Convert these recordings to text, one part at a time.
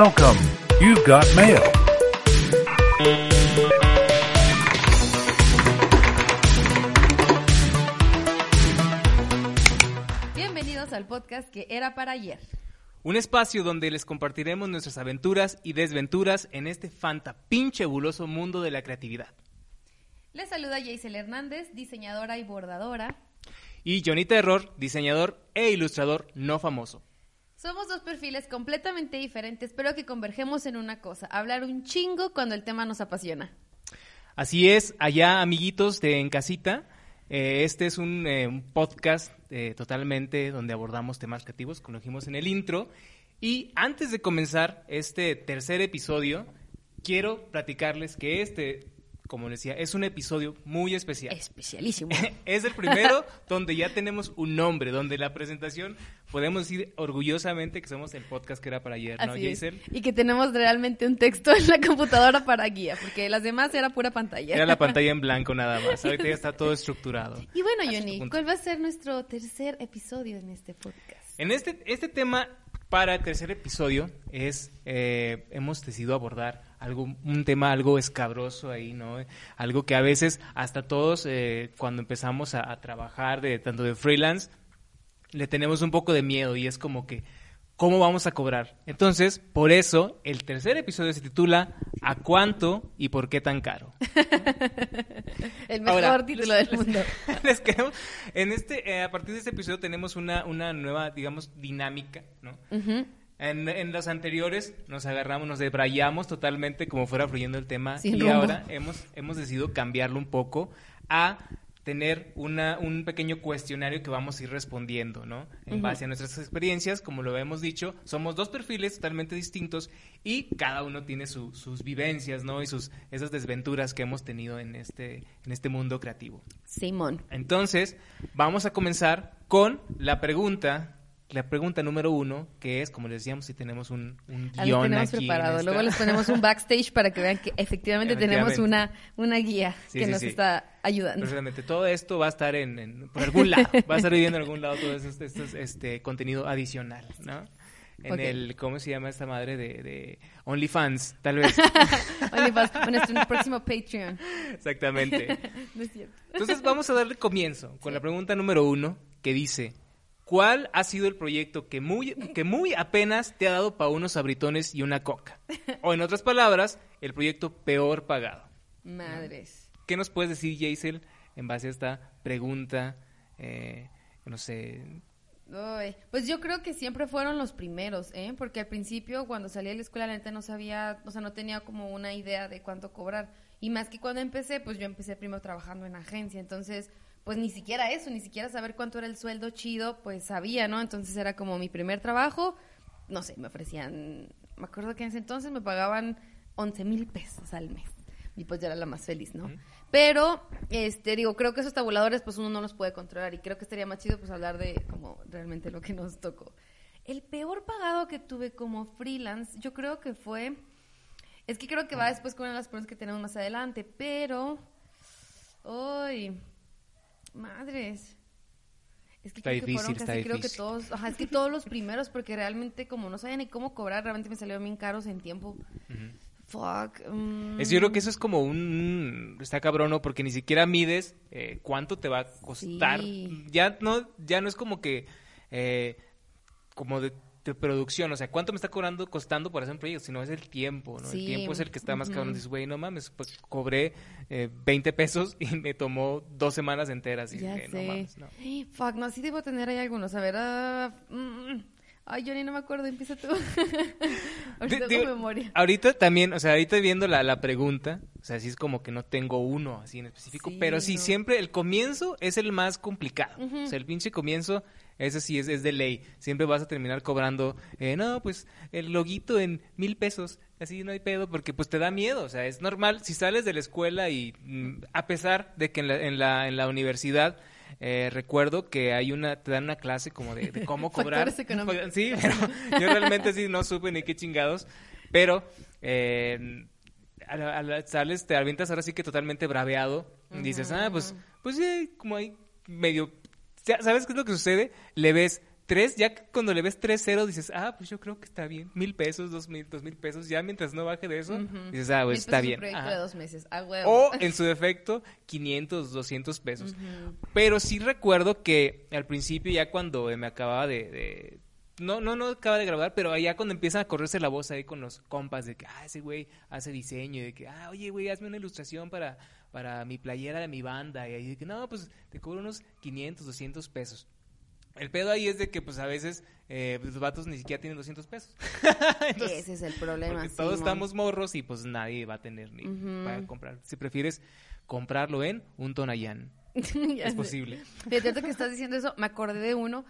Welcome. You've got mail. Bienvenidos al podcast que era para ayer. Un espacio donde les compartiremos nuestras aventuras y desventuras en este fanta pinche buloso mundo de la creatividad. Les saluda Jaisel Hernández, diseñadora y bordadora. Y Johnny Terror, diseñador e ilustrador no famoso. Somos dos perfiles completamente diferentes, pero que convergemos en una cosa, hablar un chingo cuando el tema nos apasiona. Así es, allá amiguitos de En Casita, eh, este es un, eh, podcast eh, totalmente donde abordamos temas creativos, como dijimos en el intro. Y antes de comenzar este tercer episodio, quiero platicarles que este, como les decía, es un episodio muy especial. Especialísimo. es el primero donde ya tenemos un nombre, donde la presentación podemos decir orgullosamente que somos el podcast que era para ayer, ¿no. Jason? Y que tenemos realmente un texto en la computadora para guía, porque las demás era pura pantalla. Era la pantalla en blanco nada más. Ahorita ya está todo estructurado. Y bueno, Johnny. ¿cuál va a ser nuestro tercer episodio en este podcast? En este, este tema, para el tercer episodio, es eh, hemos decidido abordar algo, un tema algo escabroso ahí, ¿no? Algo que a veces hasta todos eh, cuando empezamos a, a trabajar de tanto de freelance le tenemos un poco de miedo y es como que ¿cómo vamos a cobrar? Entonces, por eso el tercer episodio se titula ¿A cuánto y por qué tan caro? El mejor Ahora, título les- del mundo. Les queremos, en este, eh, a partir de este episodio tenemos una, una nueva, digamos, dinámica, ¿no? En, en los anteriores nos agarramos, nos debrayamos totalmente como fuera fluyendo el tema Sin y rumbo. ahora hemos, hemos decidido cambiarlo un poco a tener una, un pequeño cuestionario que vamos a ir respondiendo, ¿no? En base a nuestras experiencias, como lo hemos dicho, somos dos perfiles totalmente distintos y cada uno tiene su- sus vivencias, ¿no? Y sus esas desventuras que hemos tenido en este, en este mundo creativo. Simón. Entonces, vamos a comenzar con la pregunta, la pregunta número uno, que es, como les decíamos, si tenemos un, un guion tenemos aquí preparado. Luego les ponemos un backstage para que vean que efectivamente, tenemos una, una guía Sí, que sí, nos sí. está ayudando. Precisamente, todo esto va a estar en, en- por algún lado, va a estar viviendo en algún lado todo este, este- este contenido adicional, ¿no? En el, ¿cómo se llama esta madre de, de OnlyFans? Tal vez. OnlyFans, en nuestro próximo Patreon. Exactamente. No es cierto. Entonces vamos a darle comienzo con la pregunta número uno que dice, ¿cuál ha sido el proyecto que muy, que muy apenas te ha dado para unos abritones y una coca? O en otras palabras, el proyecto peor pagado. Madres. ¿Qué nos puedes decir, Jaisel, en base a esta pregunta? Eh, no sé, Ay, pues yo creo que siempre fueron los primeros, ¿eh? Porque al principio, cuando salí de la escuela, la neta no sabía, o sea, no tenía como una idea de cuánto cobrar. Y más que cuando empecé, pues yo empecé primero trabajando en agencia. Entonces, pues ni siquiera eso, ni siquiera saber cuánto era el sueldo chido, pues sabía, ¿no? Entonces era como mi primer trabajo. No sé, me ofrecían, me acuerdo que en ese entonces me pagaban 11 mil pesos al mes. Y pues ya era la más feliz, ¿no? Pero, este, digo, creo que esos tabuladores, pues uno no los puede controlar. Y creo que estaría más chido, pues, hablar de como realmente lo que nos tocó. El peor pagado que tuve como freelance, yo creo que fue. Es que creo que va después con una de las preguntas que tenemos más adelante, pero. ¡Ay! Madres. Es que Está creo que difícil, fueron está casi, creo que todos, ajá, es que todos los primeros, porque realmente como no sabía ni cómo cobrar, realmente me salieron bien caros en tiempo. Fuck. mm. Es, yo creo que eso es como un... Está cabrón, ¿no? Porque ni siquiera mides eh, cuánto te va a costar. Sí. Ya, no, ya no es como que... eh, como de, de producción, o sea, cuánto me está cobrando, costando por hacer un proyecto, sino es el tiempo, ¿no? Sí. El tiempo es el que está más cabrón. Dices, güey, no mames, pues cobré eh, 20 pesos y me tomó dos semanas enteras. Y Ya no sé. mames, no. Fuck, no, sí debo tener ahí algunos. A ver, ah, mm, ay, Johnny, no me acuerdo, empieza tú. Ahorita Di- digo, con memoria. Ahorita también, o sea, ahorita viendo la, la pregunta, o sea, sí es como que no tengo uno así en específico, Sí, pero sí, no. siempre el comienzo es el más complicado. O sea, el pinche comienzo, ese sí es, es de ley. Siempre vas a terminar cobrando, eh, no, pues el loguito en mil pesos, así no hay pedo, porque pues te da miedo, o sea, es normal. Si sales de la escuela y mm, a pesar de que en la, en la, en la universidad eh, recuerdo que hay una, te dan una clase como de, de cómo cobrar. Factores. Sí, pero yo realmente sí no supe ni qué chingados. Pero eh, a la- a la- sales, te avientas ahora sí que totalmente braveado. Dices, ah, pues, pues sí, como ahí medio. ¿Sabes qué es lo que sucede? Le ves tres, ya cuando le ves tres ceros, dices, ah, pues yo creo que está bien. Mil pesos, dos mil, dos mil pesos. Ya mientras no baje de eso, dices, ah, pues está bien. de dos meses. O en su defecto, 500, 200 pesos. Pero sí recuerdo que al principio, ya cuando me acababa de. de- no, no, no acaba de grabar, pero ya cuando empiezan a correrse la voz ahí con los compas de que, ah, ese güey hace diseño, y de que, ah, oye, güey, hazme una ilustración para, para mi playera de mi banda. Y ahí que, no, pues te cobro unos 500, 200 pesos. El pedo ahí es de que, pues a veces, eh, pues, los vatos ni siquiera tienen 200 pesos. Entonces, Ese es el problema. sí, todos estamos morros y pues nadie va a tener ni Ujú. para comprar. Si prefieres comprarlo en un Tonayán, es posible. Fíjate que estás diciendo eso, me acordé de uno.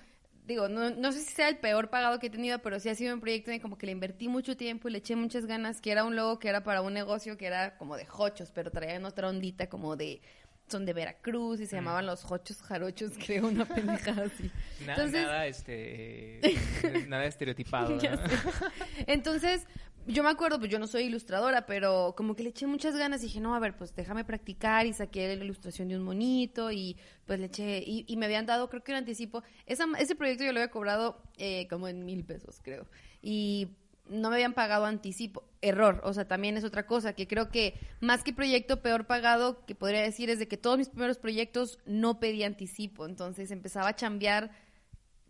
Digo, no, no sé si sea el peor pagado que he tenido, pero sí ha sido un proyecto en como que le invertí mucho tiempo y le eché muchas ganas, que era un logo que era para un negocio que era como de jochos, pero traían otra ondita como de... Son de Veracruz y se llamaban los jochos jarochos, creo, una pendejada así. Na- Entonces, nada, este, eh, nada estereotipado. Entonces, yo me acuerdo, pues yo no soy ilustradora, pero como que le eché muchas ganas y dije, no, a ver, pues déjame practicar y saqué la ilustración de un monito y pues le eché, y, y me habían dado, creo que un anticipo. Esa, ese proyecto yo lo había cobrado eh, como en mil pesos, creo. Y no me habían pagado anticipo. Error, o sea, también es otra cosa, que creo que más que proyecto peor pagado, que podría decir es de que todos mis primeros proyectos no pedí anticipo, entonces empezaba a chambear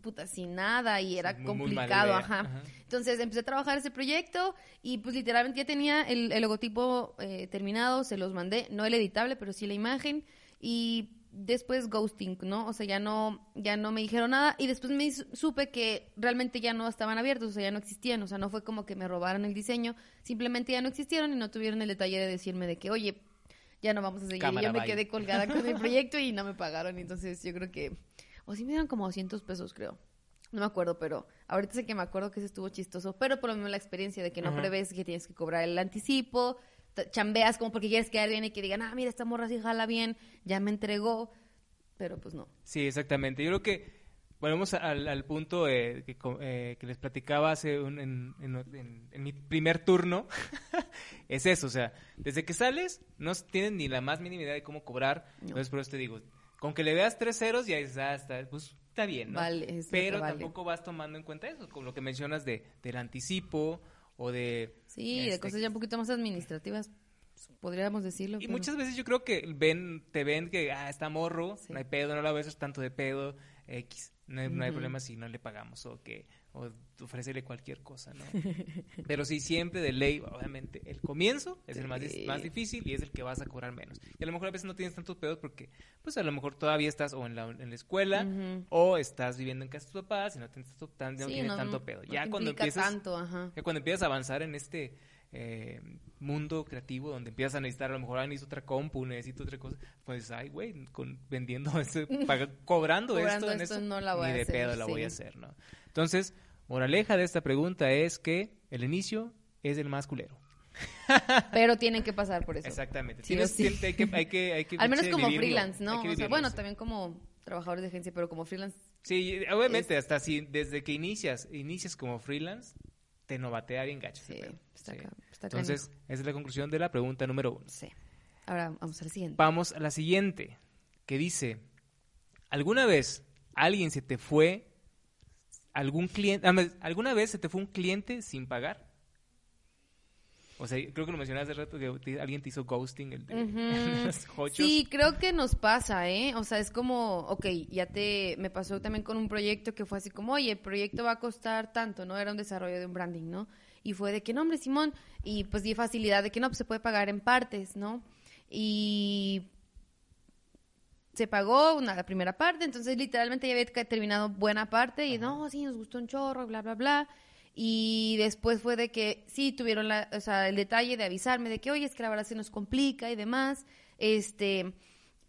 puta sin nada y era muy- complicado. Ajá. Entonces empecé a trabajar ese proyecto y pues literalmente ya tenía el, el logotipo eh, terminado, se los mandé, no el editable, pero sí la imagen y después ghosting, ¿no? O sea, ya no ya no me dijeron nada y después me su- supe que realmente ya no estaban abiertos, o sea, ya no existían, o sea, no fue como que me robaron el diseño, simplemente ya no existieron y no tuvieron el detalle de decirme de que, "Oye, ya no vamos a seguir." Cámara, y yo me bye. quedé colgada con el proyecto y no me pagaron, entonces yo creo que o sí me dieron como 200 pesos, creo. No me acuerdo, pero ahorita sé que me acuerdo que ese estuvo chistoso, pero por lo menos la experiencia de que no Ajá. prevés que tienes que cobrar el anticipo, chambeas como porque quieres quedar bien y que digan, ah, mira, esta morra sí jala bien, ya me entregó, pero pues no. Sí, exactamente. Yo creo que volvemos al, al punto eh, que, eh, que les platicaba hace un- en, en- en- en mi primer turno. es eso, o sea, desde que sales no tienes ni la más mínima idea de cómo cobrar. No. Entonces, por eso te digo, con que le veas tres ceros ya dices, ah, está, pues está bien, ¿no? Vale, es Pero vale. tampoco vas tomando en cuenta eso, como lo que mencionas de, del anticipo o de... Sí, de este, cosas ya un poquito más administrativas, podríamos decirlo. y pero- muchas veces yo creo que ven, te ven que, ah, está morro, Sí. no hay pedo, no la ves tanto de pedo, X. No hay, no hay problema si no le pagamos o que, o ofrecerle cualquier cosa, ¿no? Pero sí, siempre de ley, obviamente, el comienzo es el más, más difícil y es el que vas a cobrar menos. Y a lo mejor a veces no tienes tantos pedos porque, pues a lo mejor todavía estás o en la, en la escuela o estás viviendo en casa de tus papás y no tienes, tanto- tan- no Sí, tienes no- tanto pedo. no ya te cuando empiezas... tanto, ajá. Ya cuando empiezas a avanzar en este eh, mundo creativo donde empiezas a necesitar, a lo mejor ah, necesito otra compu, necesito otra cosa, pues, ay, güey, vendiendo, paga- cobrando, Cobrando esto, en esto esto, no la voy ni a de hacer, pedo la voy a hacer, ¿no? Entonces, moraleja de esta pregunta es que el inicio es el más culero. Pero tienen que pasar por eso. Exactamente. Sí o Tienes- sí. tienes- hay que, hay que, hay que Al menos como vivirlo, freelance, ¿no? O sea, bueno, también como trabajador de agencia, pero como freelance. Sí, obviamente, hasta si desde que inicias, inicias como freelance, te novatea bien gacho. Sí, está Sí. ca- está Entonces, esa es la conclusión de la pregunta número uno. Sí. Ahora vamos al siguiente. Vamos a la siguiente, que dice, ¿alguna vez alguien se te fue, algún cliente, ah, alguna vez se te fue un cliente sin pagar? O sea, creo que lo mencionaste hace rato, que te- alguien te hizo ghosting, el de, los hochos. Sí, creo que nos pasa, ¿eh? O sea, es como, ok, ya te, me pasó también con un proyecto que fue así como, oye, el proyecto va a costar tanto, ¿no? Era un desarrollo de un branding, ¿no? Y fue de que, no, hombre, Simón, y pues di facilidad de que no, pues se puede pagar en partes, ¿no? Y se pagó una, la primera parte, entonces literalmente ya había terminado buena parte y no, sí, nos gustó un chorro, bla, bla, bla. Y después fue de que sí tuvieron la, o sea, el detalle de avisarme de que, oye, es que la verdad se nos complica y demás, este,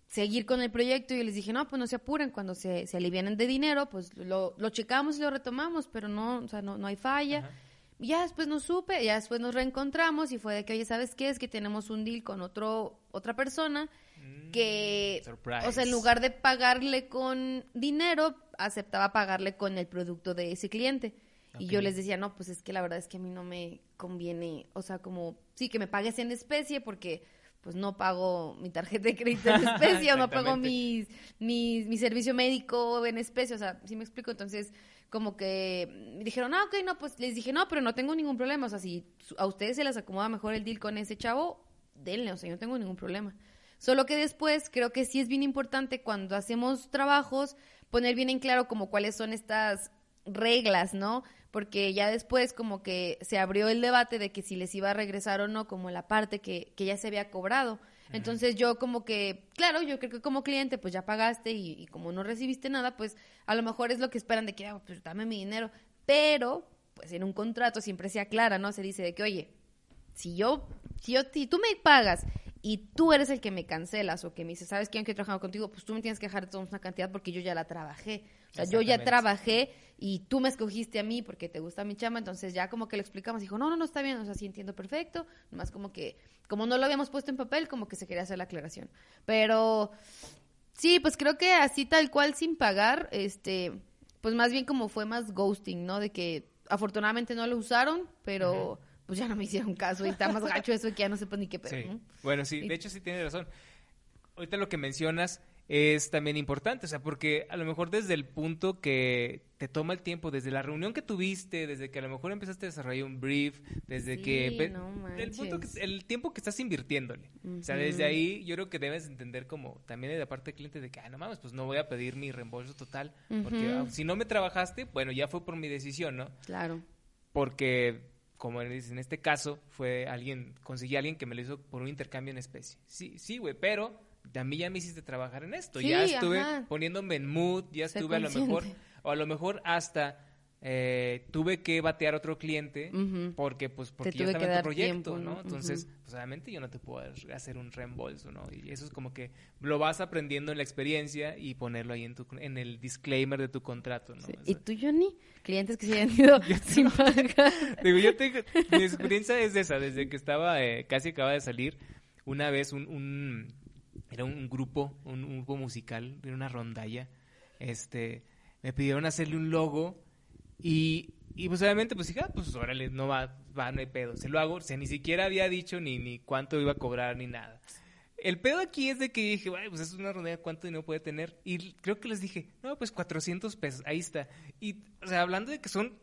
seguir con el proyecto. Y yo les dije, no, pues no se apuren, cuando se, se alivianen de dinero, pues lo, lo checamos y lo retomamos, pero no, o sea, no, no hay falla. Ajá. Ya después nos supe, ya después nos reencontramos y fue de que, oye, ¿sabes qué? Es que tenemos un deal con otro, otra persona que, Mm, surprise. o sea, en lugar de pagarle con dinero, aceptaba pagarle con el producto de ese cliente. Y yo les decía, no, pues es que la verdad es que a mí no me conviene, o sea, como, sí, que me pagues en especie porque pues no pago mi tarjeta de crédito en especie o no pago mis, mis, mi servicio médico en especie, o sea, sí me explico, entonces como que dijeron, ah, ok, no, pues les dije, no, pero no tengo ningún problema. O sea, si a ustedes se les acomoda mejor el deal con ese chavo, denle, o sea, yo no tengo ningún problema. Solo que después creo que sí es bien importante cuando hacemos trabajos poner bien en claro como cuáles son estas reglas, ¿no? Porque ya después como que se abrió el debate de que si les iba a regresar o no como la parte que, que ya se había cobrado. Entonces yo como que, claro, yo creo que como cliente pues ya pagaste y, como no recibiste nada, pues a lo mejor es lo que esperan de que, ah, pues dame mi dinero. Pero, pues en un contrato siempre se aclara, ¿no? Se dice de que, oye, si yo, si yo, si tú me pagas y tú eres el que me cancelas o que me dices, ¿sabes quién que he trabajado contigo? Pues tú me tienes que dejar de una cantidad porque yo ya la trabajé. O sea, yo ya trabajé y tú me escogiste a mí porque te gusta mi chama, entonces ya como que lo explicamos, dijo, no, no, no, está bien, o sea, sí entiendo perfecto, nomás como que, como no lo habíamos puesto en papel, como que se quería hacer la aclaración. Pero sí, pues creo que así tal cual sin pagar, este, pues más bien como fue más ghosting, ¿no? De que afortunadamente no lo usaron, pero pues ya no me hicieron caso y está más gacho eso que ya no sé ni qué pedo. Bueno, sí, de hecho sí tiene razón. Ahorita lo que mencionas es también importante, o sea, porque a lo mejor desde el punto que te toma el tiempo, desde la reunión que tuviste, desde que a lo mejor empezaste a desarrollar un brief, desde que el, punto el tiempo que estás invirtiéndole. O sea, desde ahí yo creo que debes entender como también de la parte del cliente de que, ah, no mames, pues no voy a pedir mi reembolso total, porque ah, si no me trabajaste, bueno, ya fue por mi decisión, ¿no? Claro. Porque como en este caso, fue alguien, conseguí a alguien que me lo hizo por un intercambio en especie. Sí, sí, güey, pero a mí ya me hiciste trabajar en esto. ya estuve poniéndome en mood, ya estuve a lo mejor, o a lo mejor hasta eh, tuve que batear otro cliente porque pues porque ya estaba en tu proyecto, ¿no? Entonces, pues obviamente yo no te puedo hacer un reembolso, ¿no? Y eso es como que lo vas aprendiendo en la experiencia y ponerlo ahí en tu en el disclaimer de tu contrato, ¿no? ¿Y tú, Johnny? Clientes que se hayan ido sin pagar. Digo, yo tengo, mi experiencia es esa, desde que estaba, eh, casi acaba de salir, una vez un, un era un grupo, un, grupo musical, era una rondalla, este, me pidieron hacerle un logo y, y pues obviamente, pues dije, ah, pues órale, no va, va, no hay pedo. Se lo hago, o sea, ni siquiera había dicho ni, ni cuánto iba a cobrar ni nada. El pedo aquí es de que dije, pues es una ronda, ¿cuánto dinero puede tener? Y creo que les dije, no, pues 400 pesos, ahí está. Y, o sea, hablando de que son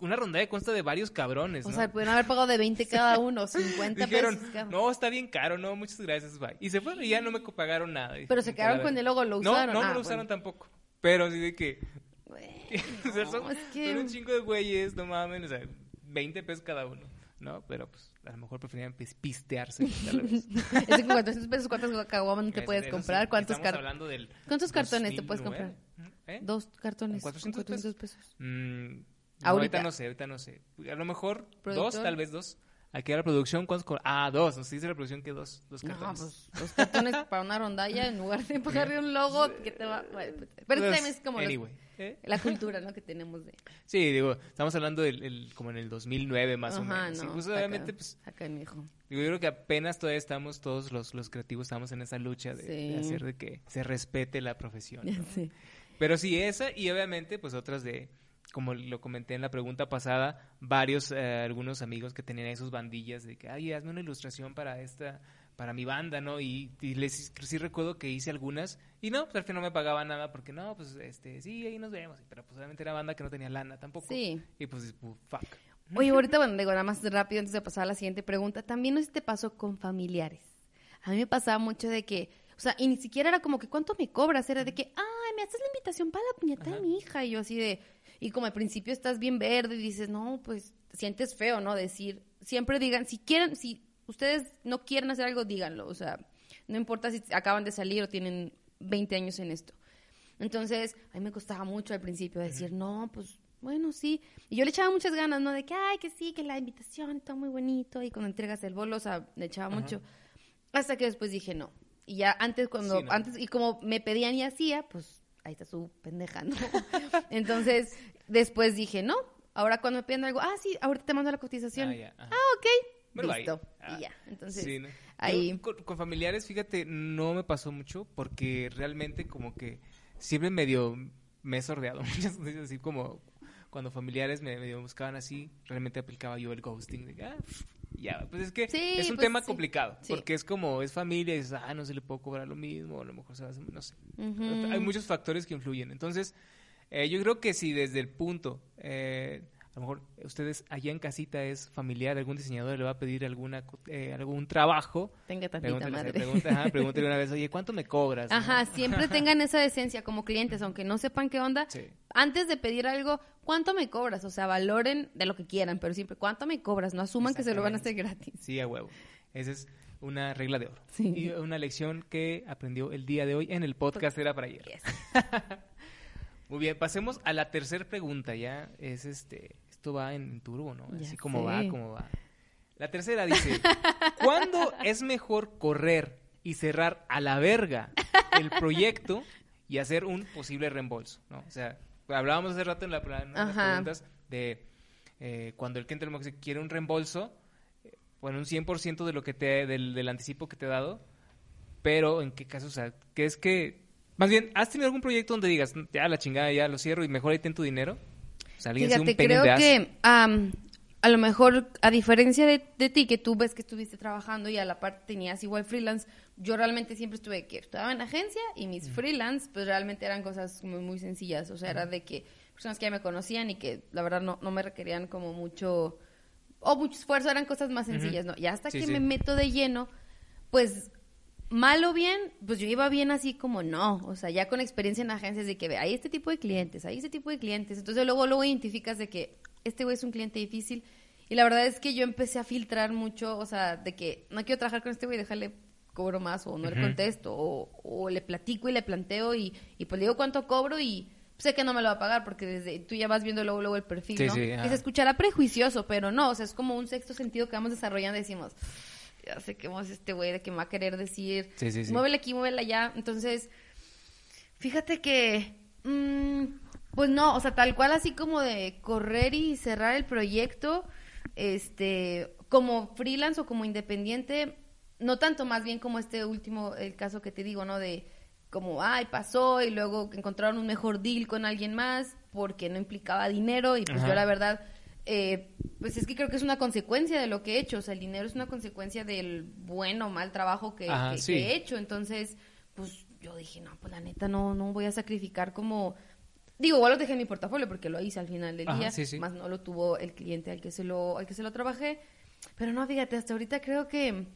una ronda de consta de varios cabrones, ¿no? O sea, pueden haber pagado de 20 cada uno, 50 pesos No, está bien caro, no, muchas gracias, bye. Y se fueron y ya no me pagaron nada. Pero se quedaron con el logo, lo usaron. No, no, ah, lo usaron tampoco. Pero así de que, o sea, son, un chingo de güeyes, no mames, o sea, 20 pesos cada uno, ¿no? Pero pues a lo mejor preferían pistearse. es que con 400 pesos, ¿cuántas caguamas te puedes comprar? ¿Cuántos, ¿Cuántos cartones te puedes comprar? ¿Eh? Dos cartones. 400, 400 pesos. Mm, ahorita. no sé, ahorita no sé. A lo mejor dos, tal vez dos. Aquí a la producción, ¿cuántos? Ah, dos. Nos dice la producción que dos, dos cartones. No, pues dos cartones para una rondalla en lugar de pagarle un logo que te va... Bueno, pues, pero pues, también es como ¿eh? la cultura, ¿no? Que tenemos de... Sí, digo, estamos hablando del, como en el 2009 más o menos. No, pues, obviamente, pues... Acá, hijo. Digo, yo creo que apenas todavía estamos, todos los, los creativos estamos en esa lucha de, hacer de que se respete la profesión. Sí. Pero sí, esa y obviamente, pues otras de como lo comenté en la pregunta pasada, varios, eh, algunos amigos que tenían esos bandillas de que, ay, hazme una ilustración para esta, para mi banda, ¿no? Y, les sí recuerdo que hice algunas y no, pues al final no me pagaba nada porque no, pues este, sí, ahí nos vemos, pero pues obviamente era banda que no tenía lana tampoco. Sí. Y pues, fuck. Oye, ahorita, bueno, digo nada más rápido antes de pasar a la siguiente pregunta, también no sé si te pasó con familiares. A mí me pasaba mucho de que, o sea, y ni siquiera era como que, ¿cuánto me cobras? Era de que, ay, me haces la invitación para la puñeta de mi hija. Y yo así de, y como al principio estás bien verde y dices, no, pues sientes feo, ¿no? Decir, siempre digan, si quieren, si ustedes no quieren hacer algo, díganlo, o sea, no importa si acaban de salir o tienen 20 años en esto. Entonces, a mí me costaba mucho al principio decir, no, pues bueno, sí. Y yo le echaba muchas ganas, ¿no? De que, ay, que sí, que la invitación está muy bonito. Y cuando entregas el bolo, o sea, le echaba mucho. Hasta que después dije, no. Y ya antes, cuando, antes, y como me pedían y hacía, pues ahí está su pendeja, ¿no? Entonces, después dije, no, ahora cuando me piden algo, ah, sí, ahorita te mando la cotización. Ah, ah ok, listo. Y ah, ya, entonces, ahí. con, familiares, fíjate, no me pasó mucho porque realmente como que siempre medio me he sordeado muchas veces, así como cuando familiares me, me buscaban así, realmente aplicaba yo el ghosting. De, ah, ya, pues es que es un pues tema complicado, porque es como, es familia, y dices, ah, no se le puede cobrar lo mismo, a lo mejor se va a hacer, no sé. Hay muchos factores que influyen. Entonces, Eh, yo creo que si desde el punto, eh, a lo mejor ustedes allá en casita es familiar, algún diseñador le va a pedir alguna eh, algún trabajo. Tenga tantita Pregúntale, madre. pregunta- ajá, pregúntale una vez, oye, ¿cuánto me cobras? no? Ajá, siempre tengan esa decencia como clientes, aunque no sepan qué onda. Sí. Antes de pedir algo, ¿cuánto me cobras? O sea, valoren de lo que quieran, pero siempre, ¿cuánto me cobras? No asuman que se lo van a hacer gratis. Sí, a huevo. Esa es una regla de oro. Sí. Y una lección que aprendió el día de hoy en el podcast era para ayer. Yes. Muy bien, pasemos a la tercera pregunta. Ya es este, esto va en turbo, ¿no? Ya Así como sé. va, como va. La tercera dice, ¿cuándo es mejor correr y cerrar a la verga el proyecto y hacer un posible reembolso? ¿no? O sea, hablábamos hace rato en, la, en las preguntas de eh, cuando el cliente quiere un reembolso, eh, bueno, un 100% de lo que te, del, del anticipo que te he dado, pero ¿en qué caso? O sea, que es que, más bien, ¿has tenido algún proyecto donde digas, ya la chingada, ya lo cierro y mejor ahí ten tu dinero? O sea, alguien un Fíjate, in creo ass. que am, a lo mejor, a diferencia de, de ti, que tú ves que estuviste trabajando y a la parte tenías igual freelance, yo realmente siempre estuve que estaba en agencia y mis freelance, pues realmente eran cosas muy, muy sencillas. O sea, era de que personas que ya me conocían y que la verdad no, no me requerían como mucho o mucho esfuerzo, eran cosas más sencillas, ¿no? Y hasta Sí, que sí. me meto de lleno, pues mal o bien, pues yo iba bien así como no, o sea, ya con experiencia en agencias de que ve, hay este tipo de clientes, hay este tipo de clientes, entonces luego luego identificas de que este güey es un cliente difícil y la verdad es que yo empecé a filtrar mucho, o sea, de que no quiero trabajar con este güey, déjale cobro más o no le contesto o, o le platico y le planteo y, y pues le digo cuánto cobro y sé que no me lo va a pagar porque desde tú ya vas viendo luego luego el perfil, Sí, ¿no? sí, que se escuchará prejuicioso, pero no, o sea, es como un sexto sentido que vamos desarrollando y decimos, ya sé que es este güey de que me va a querer decir, Sí, sí, sí. muévele aquí, muévele allá. Entonces, fíjate que, mm, pues no, o sea, tal cual así como de correr y cerrar el proyecto, este, como freelance o como independiente, no tanto más bien como este último, el caso que te digo, ¿no? De como, ay, pasó y luego encontraron un mejor deal con alguien más porque no implicaba dinero y pues Ajá. yo la verdad, eh, pues es que creo que es una consecuencia de lo que he hecho, o sea, el dinero es una consecuencia del buen o mal trabajo que, Ajá, que- sí. que he hecho, entonces, pues yo dije, no, pues la neta no, no voy a sacrificar como... Digo, igual lo dejé en mi portafolio porque lo hice al final del Ajá, día, sí, sí. más no lo tuvo el cliente al que se lo, al que se lo trabajé. Pero no, fíjate, hasta ahorita creo que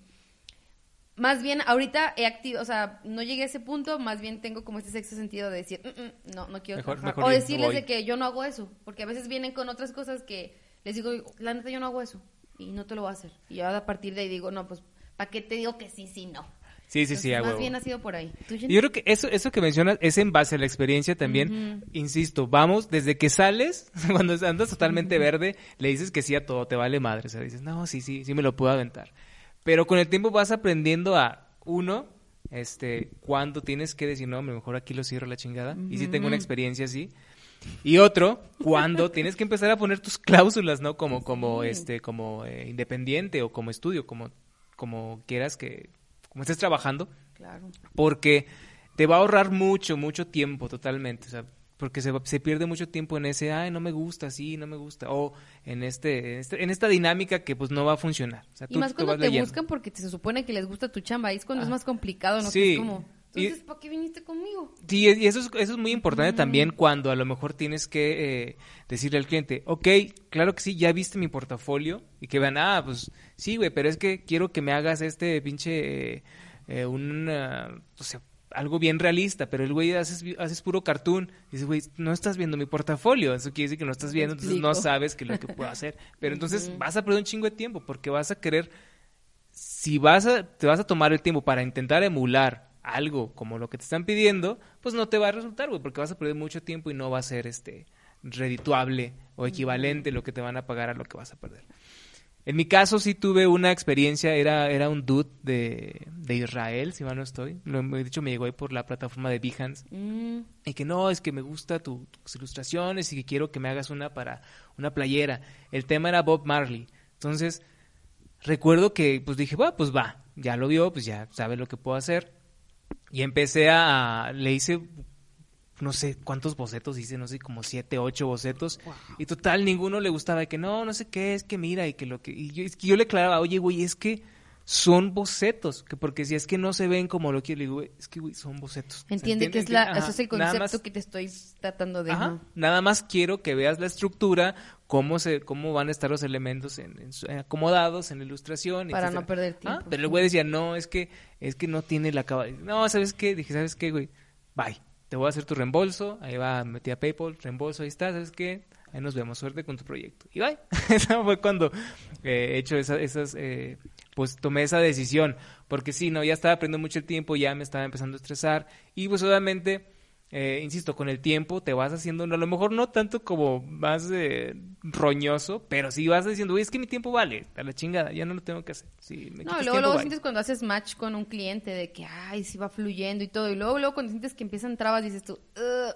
más bien ahorita he activado, o sea, no llegué a ese punto, más bien tengo como este sexto sentido de decir, "Mm, mm, no, no quiero Mejor- trabajar". mejor o decirles de que yo no hago eso, porque a veces vienen con otras cosas que les digo, la neta yo no hago eso y no te lo voy a hacer. Y yo a partir de ahí digo, no, pues, ¿para qué te digo que sí, sí, no? Sí, sí, sí, Entonces, a Más huevo. bien ha sido por ahí. Yo creo que eso, eso que mencionas es en base a la experiencia también. Insisto, vamos, desde que sales, cuando andas totalmente verde, le dices que sí a todo, te vale madre. O sea, dices, no, sí, sí, sí me lo puedo aventar. Pero con el tiempo vas aprendiendo a, uno, este, cuando tienes que decir, no, hombre, mejor aquí lo cierro la chingada. Y sí tengo una experiencia así. Y otro, cuando tienes que empezar a poner tus cláusulas, ¿no? Como, como, este, como eh, independiente o como estudio, como, como quieras que, como estés trabajando Claro. porque te va a ahorrar mucho, mucho tiempo totalmente, o sea, porque se, se pierde mucho tiempo en ese, ay, no me gusta, sí, no me gusta, o en este, en, este- en esta dinámica que pues no va a funcionar. O sea, Y tú- más cuando te leyendo. buscan porque se supone que les gusta tu chamba, ahí es cuando es más complicado, ¿no? Sí. Que es como, Y- entonces, ¿para qué viniste conmigo? Sí, y eso es, eso es muy importante también cuando a lo mejor tienes que eh, decirle al cliente, ok, claro que sí, ya viste mi portafolio y que vean, ah, pues sí, güey, pero es que quiero que me hagas este pinche, eh, eh, un, ah, o sea, algo bien realista, pero el güey haces, haces puro cartoon. Dices, güey, no estás viendo mi portafolio. Eso quiere decir que no estás viendo, entonces no sabes qué es lo que puedo hacer. Pero entonces vas a perder un chingo de tiempo porque vas a querer si vas a, te vas a tomar el tiempo para intentar emular algo como lo que te están pidiendo, pues no te va a resultar, güey, porque vas a perder mucho tiempo y no va a ser este redituable o equivalente lo que te van a pagar a lo que vas a perder. En mi caso sí tuve una experiencia, era, era un dude de, de Israel, si mal no estoy. Lo he dicho, me llegó ahí por la plataforma de Behance. Mm, Y que no, es que me gusta tu- tus ilustraciones y que quiero que me hagas una para una playera. El tema era Bob Marley. Entonces, recuerdo que pues dije, va, pues va. Ya lo vio, pues ya sabe lo que puedo hacer. Y empecé a... Le hice, no sé cuántos bocetos hice, no sé, como siete, ocho bocetos. Y total, ninguno le gustaba. Que no, no sé qué, es que mira, y que lo que... Y yo, es que yo le aclaraba, oye, güey, es que... Son bocetos, que porque si es que no se ven como lo quiero, le digo, es que güey, son bocetos. Entiende que es la, eso es el concepto que te estoy tratando de... Ajá, nada más quiero que veas la estructura, cómo se, cómo van a estar los elementos en, en- acomodados en la ilustración. Para etcétera. no perder Ah, tiempo. Pero el güey decía, no, es que, es que no tiene la acaba. No, ¿sabes qué? Dije, ¿sabes qué, güey? Bye. Te voy a hacer tu reembolso. Ahí va, metí a PayPal, reembolso, ahí está, ¿sabes qué? Ahí nos vemos, suerte con tu proyecto. Y bye. Eso fue cuando eh, he hecho esa- esas, eh, pues tomé esa decisión. Porque sí, no, ya estaba perdiendo mucho tiempo, ya me estaba empezando a estresar. Y pues obviamente, eh, insisto, con el tiempo te vas haciendo, a lo mejor no tanto como más eh, roñoso, pero sí vas diciendo, güey, es que mi tiempo vale, a la chingada, ya no lo tengo que hacer. Sí, me No, luego, luego sientes cuando haces match con un cliente de que, ay, sí va fluyendo y todo. Y luego, luego cuando sientes que empiezan trabas, dices tú, "Ugh".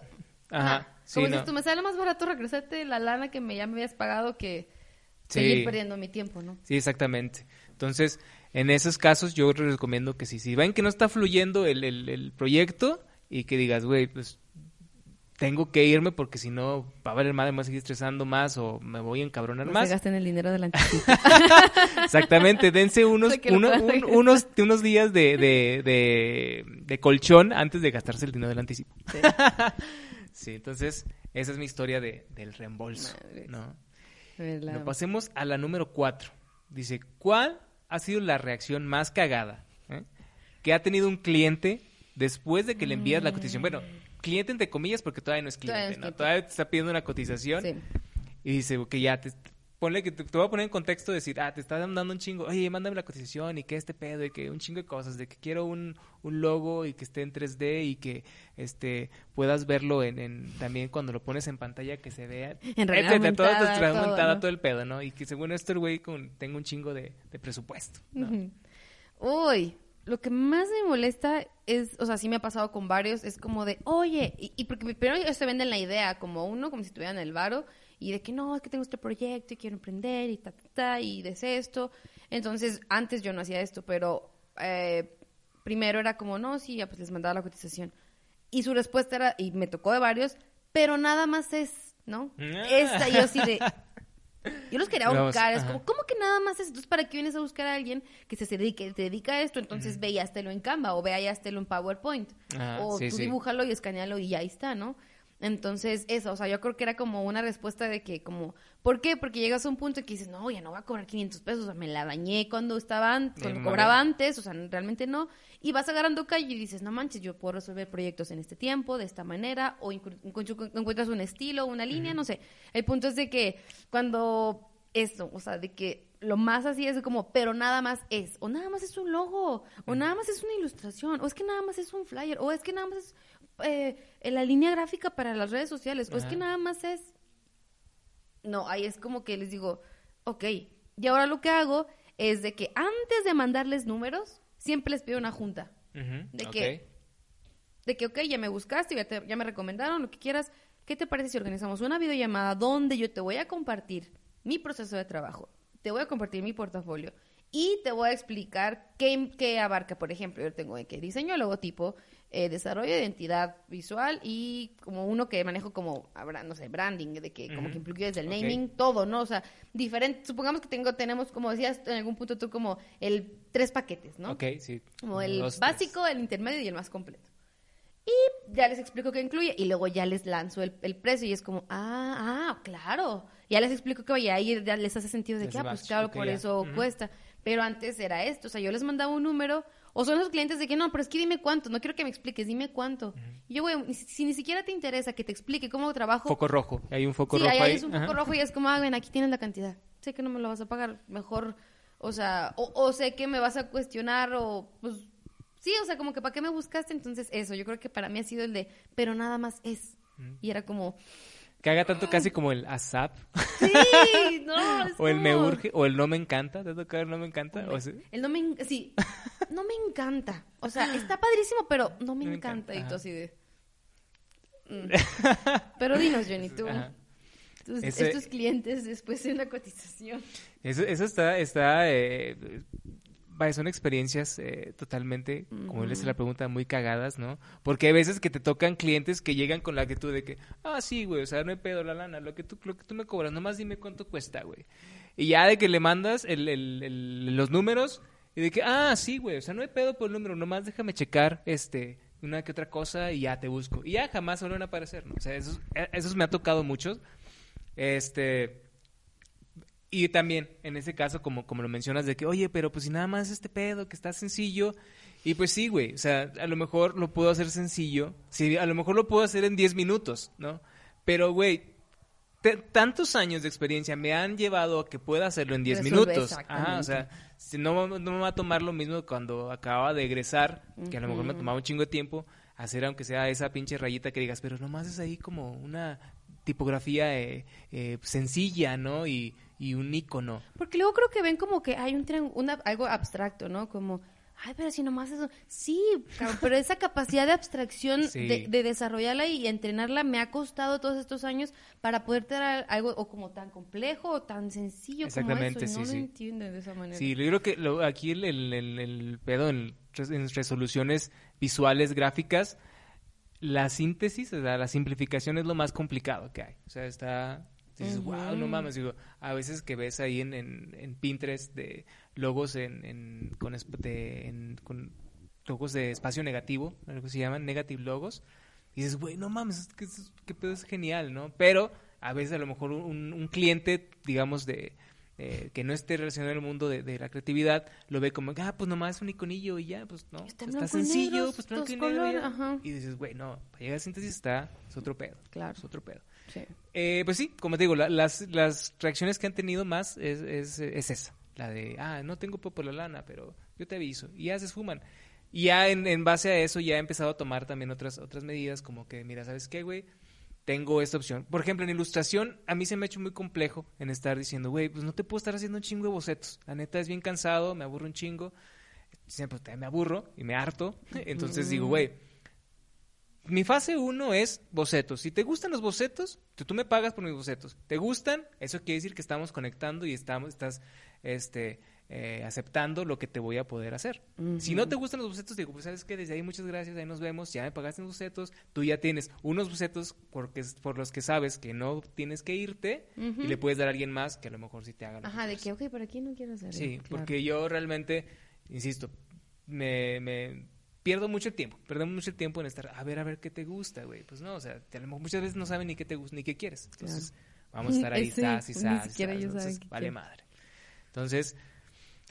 Ajá, sí, Como dices no. tú, me sale más barato regresarte la lana que me, ya me habías pagado que Sí. seguir perdiendo mi tiempo, ¿no? Sí, exactamente. Entonces, en esos casos yo les recomiendo que si, si ven que no está fluyendo el, el, el proyecto y que digas, güey, pues tengo que irme porque si no va a valer madre, me voy a seguir estresando más o me voy a encabronar No más. se gasten el dinero del anticipo. Exactamente, dense unos, uno- un- unos, unos días de, de, de, de colchón antes de gastarse el dinero del anticipo. Sí. Sí, entonces esa es mi historia de, del reembolso. ¿no? La- Bueno, pasemos a la número cuatro. Dice, ¿cuál ha sido la reacción más cagada eh, que ha tenido un cliente después de que le envías la cotización? Bueno, cliente entre comillas porque todavía no es cliente, Todavía no. Todavía te está pidiendo una cotización Sí. y dice que ya te ponle que te, te voy a poner en contexto decir, ah, te está dando un chingo, oye, mándame la cotización y que este pedo y que un chingo de cosas, de que quiero un, un logo y que esté en 3D y que este puedas verlo en, en- también cuando lo pones en pantalla que se vea En realidad etcétera, todo, todo, ¿no? todo el pedo, ¿no? Y que según esto el güey con, tenga un chingo de, de presupuesto, ¿no? Uy, lo que más me molesta es, o sea, sí me ha pasado con varios, es como de, oye, y, y porque primero ellos se venden la idea como uno, como si estuvieran en el varo, y de que no, es que tengo este proyecto y quiero emprender y ta, ta, ta, y de esto. Entonces, antes yo no hacía esto, pero eh, primero era como, no, sí, ya pues les mandaba la cotización. Y su respuesta era, y me tocó de varios, pero nada más es, ¿no? Ah. Esta, y yo así de, yo los quería Vamos, buscar, es ajá. como, ¿cómo que nada más es? Entonces, ¿para qué vienes a buscar a alguien que se dedique, te dedica a esto? Entonces ve y háztelo en Canva o ve y háztelo en PowerPoint. O sí, tú sí. dibújalo y escanealo y ya está, ¿no? Entonces, eso, o sea, yo creo que era como una respuesta de que, como, ¿por qué? Porque llegas a un punto que dices, no, ya no va a cobrar 500 pesos, o sea, me la dañé cuando estaba, an- cuando Me cobraba antes, o sea, realmente no. Y vas agarrando calle y dices, no manches, yo puedo resolver proyectos en este tiempo, de esta manera, o encuentras un estilo, una línea, no sé. El punto es de que cuando esto, o sea, de que lo más así es como, pero nada más es, o nada más es un logo, o nada más es una ilustración, o es que nada más es un flyer, o es que nada más es eh, en la línea gráfica para las redes sociales, o es que nada más es... No, ahí es como que les digo, ok, y ahora lo que hago es de que antes de mandarles números, siempre les pido una junta. ¿De qué? De que, ok, ya me buscaste, ya, te- ya me recomendaron, lo que quieras. ¿Qué te parece si organizamos una videollamada donde yo te voy a compartir mi proceso de trabajo, te voy a compartir mi portafolio y te voy a explicar qué, qué abarca, por ejemplo, yo tengo de que diseño, logotipo, eh, desarrollo de identidad visual y como uno que manejo como, no sé, branding, de que como que incluye desde el naming, todo, ¿no? O sea, diferente, supongamos que tengo, tenemos, como decías en algún punto tú, como el tres paquetes, ¿no? Ok, sí. Como el tres. básico, el intermedio y el más completo. Y ya les explico qué incluye y luego ya les lanzo el, el precio y es como, ah, ah, claro. Ya les explico que vaya ahí ya les hace sentido de que, ah, pues claro, por eso cuesta. Pero antes era esto, o sea, yo les mandaba un número o son esos clientes de que no, pero es que dime cuánto, no quiero que me expliques, dime cuánto. Y yo, güey, si, si ni siquiera te interesa que te explique cómo trabajo, Foco rojo. Hay un foco sí, rojo ahí, es un Ajá. rojo y es como, ah, ven, aquí tienes la cantidad. Sé que no me lo vas a pagar, mejor, o sea, o, o sé que me vas a cuestionar o, pues, sí, o sea, como que para qué me buscaste, entonces eso, yo creo que para mí ha sido el de, pero nada más es. Y era como, Que haga tanto casi como el ASAP. sí, no, es o el me urge. O el no me encanta. ¿Te ha tocado el no me encanta? Hombre, O sea, El no me, sí, no me encanta. O sea, está padrísimo, pero no me No encanta. encanta, Y tú así de... mm. Pero dinos, Johnny, tú, Ajá. tus, Ese- estos clientes después de una cotización. Eso, eso está, está eh, son experiencias eh, totalmente, como les la pregunta, muy cagadas, ¿no? Porque hay veces que te tocan clientes que llegan con la actitud de que, ah, sí, güey, o sea, no hay pedo la lana, lo que tú, lo que tú me cobras, nomás dime cuánto cuesta, güey. Y ya de que le mandas el, el- el- los números Y de que, ah, sí, güey, o sea, no hay pedo por el número, nomás déjame checar, este, una que otra cosa y ya te busco. Y ya jamás vuelven a aparecer, ¿no? O sea, eso, eso me ha tocado mucho. Este, y también, en ese caso, como, como lo mencionas, de que, oye, pero pues si nada más este pedo, que está sencillo. Y pues sí, güey, o sea, a lo mejor lo puedo hacer sencillo. Sí, a lo mejor lo puedo hacer en 10 minutos, ¿no? Pero, güey, tantos años de experiencia me han llevado a que pueda hacerlo en 10 minutos. Ajá, o sea, si no, no me va a tomar lo mismo cuando acababa de egresar, que a lo mejor me tomaba un chingo de tiempo, hacer aunque sea esa pinche rayita que digas, pero nomás es ahí como una tipografía eh, eh, sencilla, ¿no? Y, y un icono. Porque luego creo que ven como que hay un una, algo abstracto, ¿no? Como ay, pero si nomás eso, sí, pero esa capacidad de abstracción, de, desarrollarla y entrenarla me ha costado todos estos años para poder tener algo o como tan complejo o tan sencillo Exactamente, como eso, sí, no lo entienden de esa manera. Sí, yo creo que lo, aquí el, el, el, pedo en, resoluciones visuales, gráficas, la síntesis, o sea, la simplificación es lo más complicado que hay. O sea, está dices, wow, no mames. Digo, a veces que ves ahí en, en, Pinterest de logos en, con, con logos de espacio negativo, algo que se llaman negative logos, y dices, güey, no mames, que, que pedo es genial, ¿no? Pero a veces a lo mejor un, un cliente, digamos, de eh, que no esté relacionado en el mundo de, la creatividad, lo ve como, ah, pues nomás es un iconillo y ya, pues no, está, sencillo, pues blanco y negro y, dices, güey, no, para llegar a síntesis está, es otro pedo, claro. es otro pedo. Eh, pues sí, como te digo, las, las reacciones que han tenido más es, es, es, esa. La de, ah, no tengo por la lana, pero yo te aviso. Y ya se esfuman. Y ya en, en, base a eso ya he empezado a tomar también otras, otras medidas, como que, mira, ¿sabes qué, güey? Tengo esta opción. Por ejemplo, en ilustración, a mí se me ha hecho muy complejo en estar diciendo, güey, pues no te puedo estar haciendo un chingo de bocetos. La neta es bien cansado, me aburro un chingo. Siempre me aburro y me harto. Entonces digo, güey, mi fase uno es bocetos. Si te gustan los bocetos, tú me pagas por mis bocetos. ¿Te gustan? Eso quiere decir que estamos conectando y estamos, estás este, eh, aceptando lo que te voy a poder hacer. Si no te gustan los bocetos, digo, pues sabes que desde ahí muchas gracias, ahí nos vemos, ya me pagaste los bocetos, tú ya tienes unos bocetos porque, por los que sabes que no tienes que irte y le puedes dar a alguien más que a lo mejor sí te haga. Ajá, de que, ok, ¿para aquí no quiero hacer. Sí, porque yo realmente, insisto, me, me pierdo mucho tiempo, perdemos mucho tiempo en estar, a ver, a ver qué te gusta, güey. Pues no, o sea, muchas veces no saben ni qué te gusta, ni qué quieres. Entonces, vamos a estar ahí, sas y sas. vale madre. Entonces,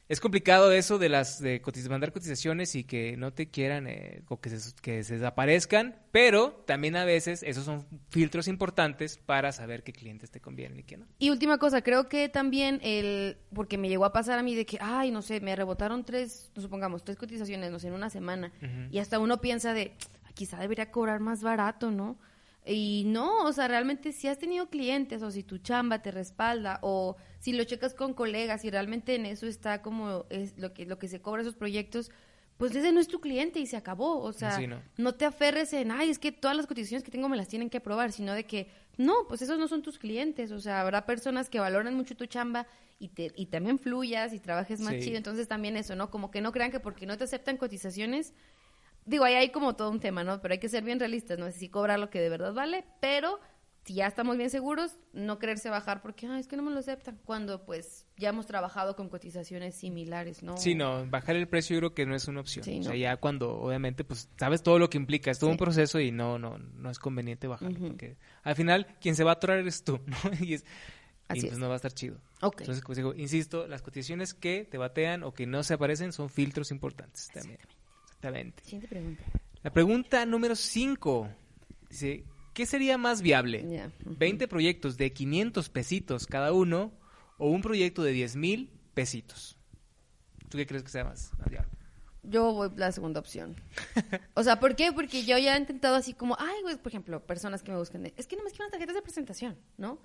es complicado eso de las de mandar cotizaciones y que no te quieran eh, o que se, que se desaparezcan, pero también a veces esos son filtros importantes para saber qué clientes te convienen y qué no. Y última cosa, creo que también el, porque me llegó a pasar a mí de que, ay, no sé, me rebotaron tres, supongamos, tres cotizaciones, no sé, en una semana, y hasta uno piensa de, quizá debería cobrar más barato, ¿no? Y no, o sea, realmente si has tenido clientes o si tu chamba te respalda o si lo checas con colegas y realmente en eso está como es lo que lo que se cobra esos proyectos, pues ese no es tu cliente y se acabó, o sea, no. te aferres en, ay, es que todas las cotizaciones que tengo me las tienen que aprobar, sino de que no, pues esos no son tus clientes, o sea, habrá personas que valoran mucho tu chamba y te y también fluyas y trabajes más chido, entonces también eso, ¿no? Como que no crean que porque no te aceptan cotizaciones digo, ahí hay como todo un tema, ¿no? Pero hay que ser bien realistas, no es si cobrar lo que de verdad vale, pero si ya estamos bien seguros, no quererse bajar porque, es que no me lo aceptan, cuando pues ya hemos trabajado con cotizaciones similares, ¿no? Sí, no, bajar el precio yo creo que no es una opción. o sea, ya cuando obviamente pues sabes todo lo que implica, es todo un proceso y no, no, no es conveniente bajar, porque al final quien se va a atorar eres tú, ¿no? y es, y pues no va a estar chido. Entonces, como digo, insisto, las cotizaciones que te batean o que no se aparecen son filtros importantes también. Siguiente pregunta. La pregunta número 5 dice, ¿qué sería más viable? ¿20 proyectos de 500 pesitos cada uno o un proyecto de 10 mil pesitos? ¿Tú qué crees que sea más, viable? Yo voy la segunda opción. o sea, ¿por qué? Porque yo ya he intentado así como, ay, güey, por ejemplo, personas que me buscan, es que no me escriban tarjetas de presentación, ¿no?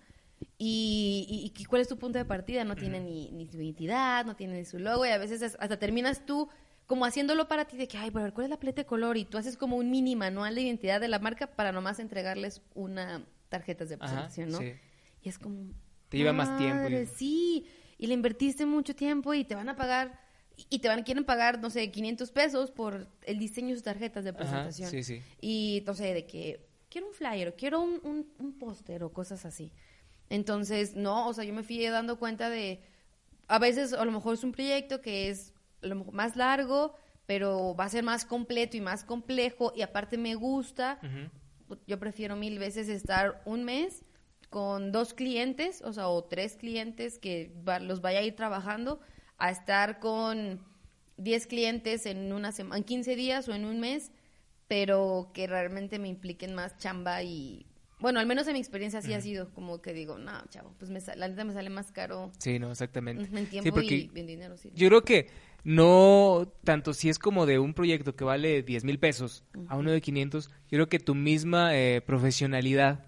Y, y, cuál es tu punto de partida, no tiene ni, ni, su identidad, no tiene ni su logo, y a veces hasta terminas tú como haciéndolo para ti de que, ay, pero ¿cuál es la paleta de color? Y tú haces como un mini manual de identidad de la marca para nomás entregarles una tarjeta de presentación, ¿no? Y es como... Te lleva más tiempo. Sí, y le invertiste mucho tiempo y te van a pagar, y te van quieren pagar, no sé, 500 pesos por el diseño de sus tarjetas de presentación. sí, sí. Y, entonces, de que quiero un flyer, o quiero un, un, un póster o cosas así. Entonces, no, o sea, yo me fui dando cuenta de, a veces a lo mejor es un proyecto que es a lo mejor más largo, pero va a ser más completo y más complejo y aparte me gusta, yo prefiero mil veces estar un mes con dos clientes, o sea, o tres clientes que va- los vaya a ir trabajando, a estar con 10 clientes en una semana, en 15 días o en un mes, pero que realmente me impliquen más chamba y bueno, al menos en mi experiencia así ha sido, como que digo, no, chavo, pues me la neta me sale más caro Sí, no, exactamente. en Sí, tiempo porque y en dinero, sí. yo creo que no tanto si es como de un proyecto que vale 10 mil pesos a uno de 500, yo creo que tu misma eh, profesionalidad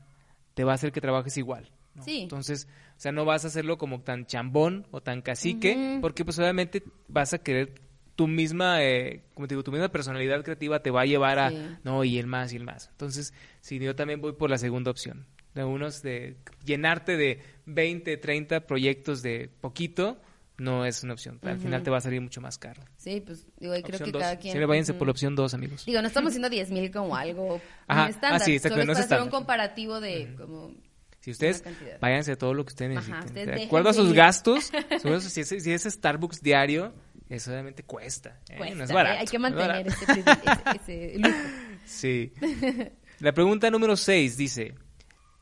te va a hacer que trabajes igual. ¿no? Sí. Entonces, o sea, no vas a hacerlo como tan chambón o tan cacique, porque pues obviamente vas a querer tu misma, eh, como te digo, tu misma personalidad creativa te va a llevar a, Sí. no, y el más y el más. Entonces, sí, yo también voy por la segunda opción. De unos de llenarte de 20, 30 proyectos de poquito, no es una opción. Al final te va a salir mucho más caro. Sí, pues digo, creo Opción que dos. cada quien... Sí, váyanse ujú. por la opción 2, amigos. Digo, no estamos haciendo 10 mil como algo Ajá, estándar. ah, sí, exacto, solo no es hacer un comparativo de como... Si ustedes váyanse a todo lo que ustedes Ajá, necesiten. ustedes de acuerdo a sus ir. gastos, si, es, si es Starbucks diario, eso obviamente cuesta. ¿eh? Cuesta, no es ¿eh? barato. Hay que mantener ese, ese- ese lujo. Sí. La pregunta número 6 dice,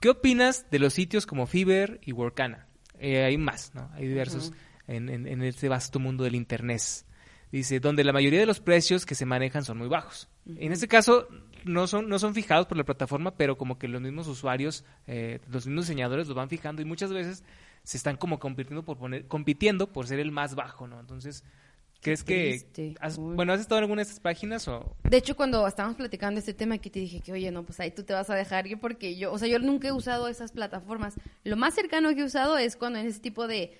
¿qué opinas de los sitios como Fiverr y Workana? Eh, hay más, ¿no? Hay diversos en, en, en este vasto mundo del Internet. Dice, donde la mayoría de los precios que se manejan son muy bajos. En este caso, no son, no son fijados por la plataforma, pero como que los mismos usuarios, eh, los mismos diseñadores los van fijando y muchas veces se están como compitiendo por poner, compitiendo por ser el más bajo, ¿no? Entonces, ¿crees que... has- bueno, ¿has estado en alguna de estas páginas o...? De hecho, cuando estábamos platicando este tema, aquí te dije que, oye, no, pues ahí tú te vas a dejar ir porque yo, o sea, yo nunca he usado esas plataformas. Lo más cercano que he usado es cuando en ese tipo de,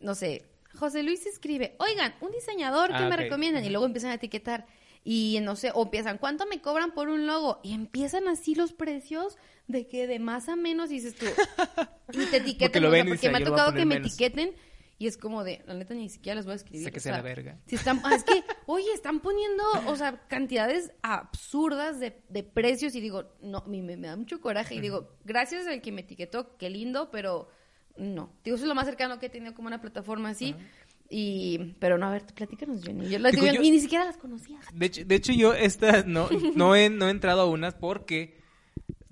no sé, José Luis escribe, oigan, un diseñador que Ah, me ok. recomiendan y luego empiezan a etiquetar y no sé, o empiezan, ¿cuánto me cobran por un logo? Y empiezan así los precios de que de más a menos y dices tú, y te etiquetan, lo o sea, ven porque me ha "Yo lo voy a tocado que me menos". etiqueten y es como de, la neta ni siquiera les voy a escribir. Sáquese o sea, la verga. si están, ah, es que, oye, están poniendo, o sea, cantidades absurdas de, de precios y digo, no, me, me da mucho coraje y digo, gracias al que me etiquetó, qué lindo, pero no. Digo, eso es lo más cercano que he tenido como una plataforma así. Y, pero no, a ver, platícanos, Jenny. Yo, las Digo, yo- y ni siquiera las conocía. De hecho, de hecho yo esta no, no, he, no he entrado a unas porque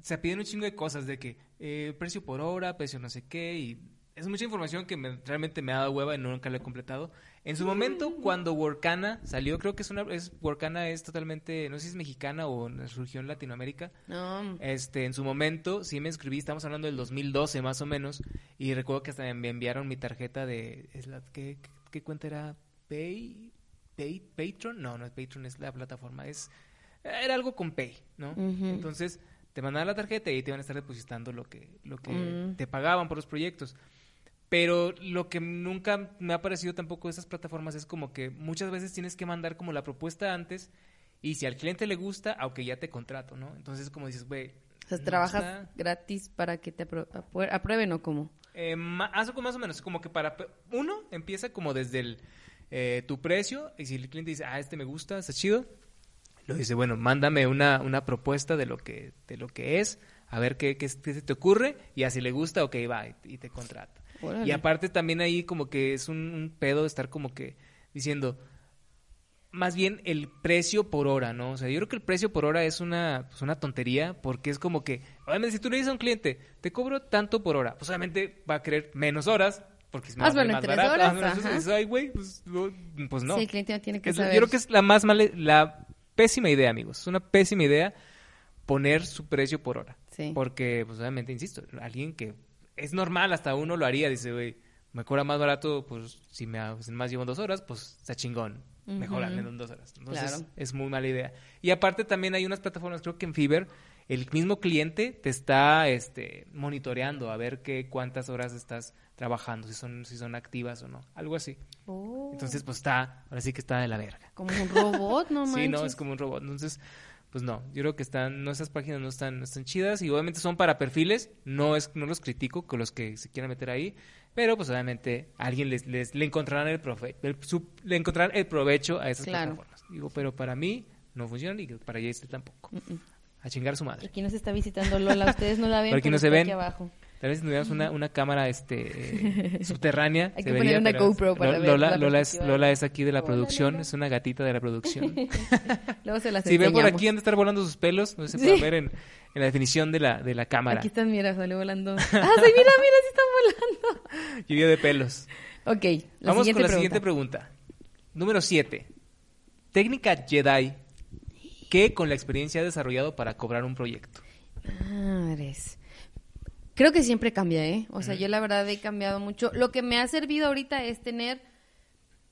se piden un chingo de cosas de que eh, precio por hora, precio no sé qué y es mucha información que me- realmente me ha dado hueva y nunca la he completado. En su momento, cuando Workana salió, creo que es una, es, Workana es totalmente, no sé si es mexicana o surgió en Latinoamérica. No, Este, en su momento, sí me inscribí, estamos hablando del 2012 más o menos, y recuerdo que hasta me enviaron mi tarjeta de, es la, ¿qué, qué- qué cuenta era? Pay, Pay, Patreon, no, no es Patreon, es la plataforma, es, era algo con Pay, ¿no? Ujú. Entonces, te mandaban la tarjeta y te iban a estar depositando lo que, lo que Mm. te pagaban por los proyectos. Pero lo que nunca me ha parecido tampoco de esas plataformas es como que muchas veces tienes que mandar como la propuesta antes y si al cliente le gusta, aunque ya te contrato, ¿no? Entonces como dices, güey... o sea, no trabajas está- gratis para que te apro- apru- aprueben o cómo. eh, como más o menos, como que para... Uno, empieza como desde el, eh, tu precio y si el cliente dice, ah, este me gusta, está chido, lo dice, bueno, mándame una, una propuesta de lo que, de lo que es, a ver qué, qué, qué se te ocurre y así le gusta, ok, va, y te contrata. Órale. Y aparte también ahí como que es un, un pedo estar como que diciendo, más bien el precio por hora, ¿no? O sea, yo creo que el precio por hora es una, pues, una tontería porque es como que, obviamente si tú le dices a un cliente, te cobro tanto por hora, pues obviamente va a querer menos horas porque es más, Hazlo en más tres barato. horas, tres ajá. horas. Ay, güey, pues, no, pues no. Sí, el cliente no tiene que Es- saber. Yo creo que es la más mala, la pésima idea, amigos. Es una pésima idea poner su precio por hora. Sí. Porque, pues obviamente, insisto, alguien que es normal, hasta uno lo haría, dice, güey, me cobra más barato, pues si me si más llevo dos horas, pues está chingón. Mejor Ujú. hazlo en dos horas. Entonces, Claro. es muy mala idea. Y aparte también hay unas plataformas, creo que en Fiverr, el mismo cliente te está este, monitoreando a ver qué cuántas horas estás trabajando, si son, si son activas o no. Algo así. Oh, Entonces, pues está, ahora sí que está de la verga. como un robot, no manches. Sí, no, es como un robot. Entonces, pues no, yo creo que están, no, esas páginas no están, no están chidas y obviamente son para perfiles, no es, no los critico con los que se quieran meter ahí, pero pues obviamente a alguien les, les le encontrarán el, profe, el- su- le encontrarán el provecho a esas Claro. plataformas. Digo, pero para mí no funcionan y para Jace tampoco. Mm, A chingar a su madre. Aquí nos está visitando Lola, ustedes no la ven, aquí pero no se ven. aquí abajo. Tal vez si tuviéramos una, una cámara este, eh, subterránea. Hay se que vería, poner una GoPro para Lo- ver Lola, la Lola, es. Lola aquí de la Hola, producción, Lola. es una gatita de la producción. Luego se las si ven por aquí han de estar volando sus pelos, no se Sí. puede ver en, en la definición de la, de la cámara. Aquí están, mira, salió volando. Ah, sí, mira, mira, sí están volando. Lluvia de pelos. Ok, la Vamos siguiente con la pregunta. siguiente pregunta. Número 7. Técnica Jedi que con la experiencia ha desarrollado para cobrar un proyecto. Madres. Creo que siempre cambia, ¿eh? O sea, yo la verdad he cambiado mucho. Lo que me ha servido ahorita es tener,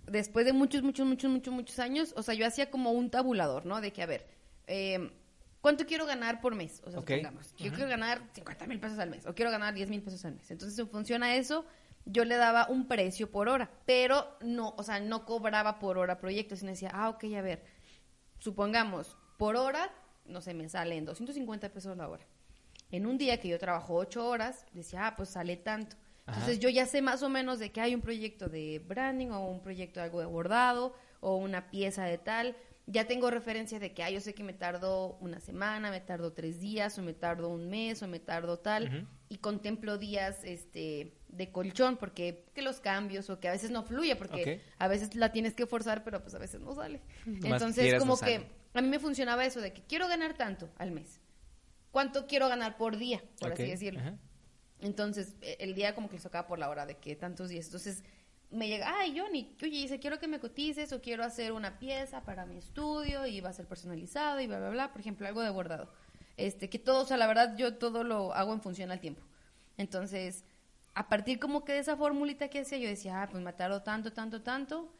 después de muchos, muchos, muchos, muchos, muchos años, o sea, yo hacía como un tabulador, ¿no? De que, a ver, eh, ¿cuánto quiero ganar por mes? O sea, supongamos, yo quiero ganar 50 mil pesos al mes, o quiero ganar 10 mil pesos al mes. Entonces, en función a eso, yo le daba un precio por hora, pero no, o sea, no cobraba por hora proyectos, sino decía, ah, ok, a ver, supongamos, por hora, no sé, me salen 250 pesos la hora. En un día que yo trabajo 8 horas, decía, ah, pues sale tanto. Entonces Ajá. yo ya sé más o menos de que hay un proyecto de branding o un proyecto de algo de bordado o una pieza de tal. Ya tengo referencia de que, ah, yo sé que me tardo una semana, me tardo tres días, o me tardo un mes, o me tardo tal. Y contemplo días este, de colchón, porque que los cambios, o que a veces no fluye, porque a veces la tienes que forzar, pero pues a veces no sale. Más Entonces, como no que sale. a mí me funcionaba eso de que quiero ganar tanto al mes. ¿Cuánto quiero ganar por día? Por Ok, así decirlo. ajá. Entonces, e- el día como que les tocaba por la hora de que tantos días. Entonces, me llega, ay, Johnny, oye, dice, quiero que me cotices o quiero hacer una pieza para mi estudio y va a ser personalizado y bla, bla, bla. Por ejemplo, algo de bordado. Este, que todo, o sea, la verdad, yo todo lo hago en función al tiempo. Entonces, a partir como que de esa formulita que hacía, yo decía, ah, pues me tardo tanto, tanto, tanto.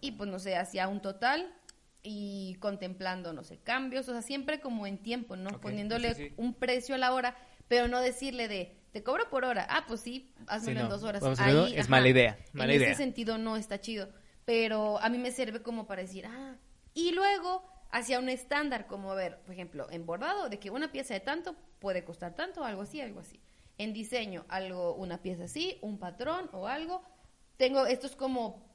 Y pues, no sé, hacía un total y contemplando, no sé, cambios. O sea, siempre como en tiempo, ¿no? Ok, Poniéndole sí, sí. un precio a la hora, pero no decirle de, te cobro por hora. Ah, pues sí, hazmelo Sí, en dos horas. Vamos a verlo, es ajá, mala idea, mala en idea. ese sentido no está chido. Pero a mí me sirve como para decir, ah, y luego hacia un estándar, como a ver, por ejemplo, en bordado, de que una pieza de tanto puede costar tanto, algo así, algo así. En diseño, algo, una pieza así, un patrón o algo. Tengo, esto es como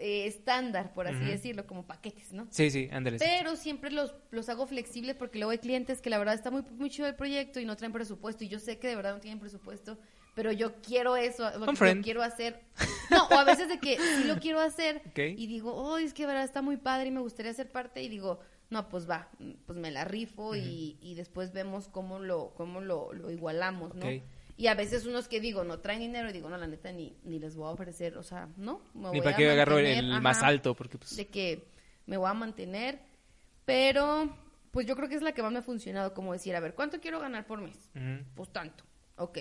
eh, estándar, por así decirlo, como paquetes, ¿no? Sí, sí, ándale. Pero siempre los, los hago flexibles porque luego hay clientes que la verdad está muy, muy chido el proyecto y no traen presupuesto. Y yo sé que de verdad no tienen presupuesto, pero yo quiero eso, lo quiero hacer. No, o a veces de que sí lo quiero hacer y digo, oh, es que de verdad está muy padre y me gustaría ser parte. Y digo, no, pues va, pues me la rifo y, y después vemos cómo lo, cómo lo, lo igualamos, ¿no? Y a veces unos que digo, no traen dinero y digo, no, la neta, ni, ni les voy a ofrecer, o sea, no. me Ni para que agarro el más alto, porque pues... de que me voy a mantener, pero pues yo creo que es la que más me ha funcionado, como decir, a ver, ¿cuánto quiero ganar por mes? Ujú. Pues tanto, ok.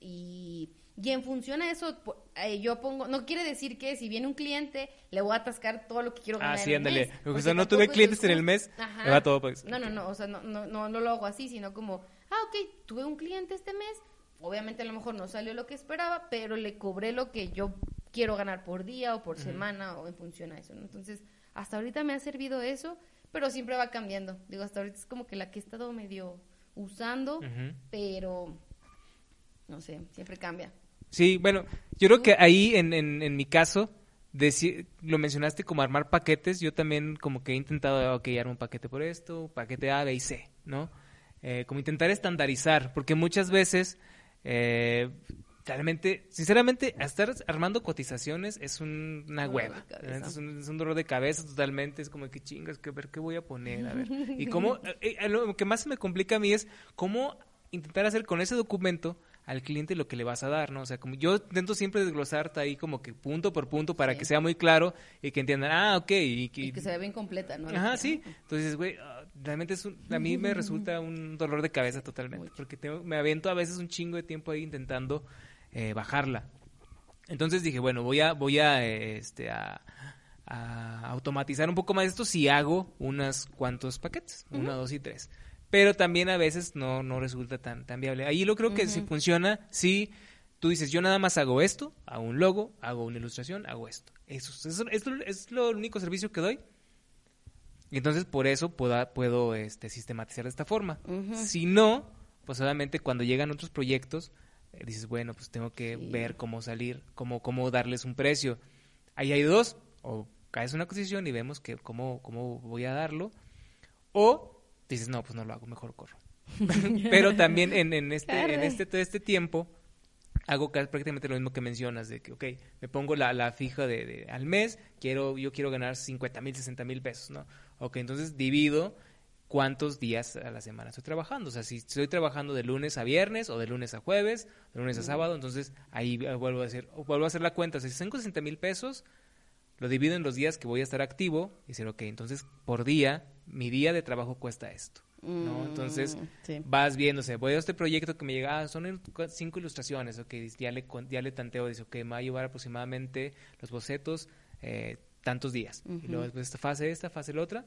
Y, y en función a eso, eh, yo pongo, no quiere decir que si viene un cliente, le voy a atascar todo lo que quiero ganar Ah, sí, en el ándale. mes, O sea, no tuve clientes en el mes. Ajá. me va todo, pues, No, no, no, o sea, no, no, no, no lo hago así, sino como, ah, ok, tuve un cliente este mes, obviamente a lo mejor no salió lo que esperaba, pero le cobré lo que yo quiero ganar por día o por semana o en función a eso, ¿no? Entonces, hasta ahorita me ha servido eso, pero siempre va cambiando. Digo, hasta ahorita es como que la que he estado medio usando, pero no sé, siempre cambia. Sí, bueno, yo creo que ahí en, en, en mi caso, deci- lo mencionaste como armar paquetes, yo también como que he intentado, ok, armo un paquete por esto, paquete A, B y C, ¿no? Eh, como intentar estandarizar, porque muchas veces, eh, realmente, sinceramente, estar armando cotizaciones es un- una hueva, es un, es un dolor de cabeza totalmente, es como que chingas, que ver qué voy a poner, a ver. Y cómo, eh, eh, lo que más me complica a mí es cómo intentar hacer con ese documento al cliente lo que le vas a dar, ¿no? O sea, como yo intento siempre desglosarte ahí como que punto por punto para Sí. que sea muy claro y que entiendan, ah, ok, y que... Y que se ve bien completa, ¿no? Ajá, sí. Entonces, güey, realmente es un, a mí me resulta un dolor de cabeza totalmente, Mucho. porque tengo, me avento a veces un chingo de tiempo ahí intentando eh, bajarla. Entonces dije, bueno, voy a, voy a, eh, este, a, a automatizar un poco más esto si hago unos cuantos paquetes, uno, dos y tres. Pero también a veces no, no resulta tan, tan viable. Ahí lo creo que si funciona, si tú dices, yo nada más hago esto, hago un logo, hago una ilustración, hago esto. Eso, eso, esto es lo único servicio que doy. Y entonces por eso puedo, puedo este, sistematizar de esta forma. Si no, pues obviamente cuando llegan otros proyectos, eh, dices, bueno, pues tengo que Sí. ver cómo salir, cómo, cómo darles un precio. Ahí hay dos, o caes una posición y vemos que cómo, cómo voy a darlo, o dices, no, pues no lo hago, mejor corro. Pero también en, en este, en este, todo este tiempo, hago ca- prácticamente lo mismo que mencionas, de que, ok, me pongo la, la fija de, de- al mes, quiero, yo quiero ganar 50 mil, 60 mil pesos, ¿no? Ok, entonces divido cuántos días a la semana estoy trabajando. O sea, si estoy trabajando de lunes a viernes o de lunes a jueves, de lunes a sábado, entonces ahí eh, vuelvo a hacer, vuelvo a hacer la cuenta. O sea, si tengo 60 mil pesos, lo divido en los días que voy a estar activo y decir, ok, entonces por día, mi día de trabajo cuesta esto. ¿No? Entonces Mm, sí. vas viéndose, voy a este proyecto que me llega, ah, son cinco ilustraciones, ok, ya le, ya le tanteo, dice, ok, me va a llevar aproximadamente los bocetos eh, tantos días. Y luego después esta fase, esta fase, la otra.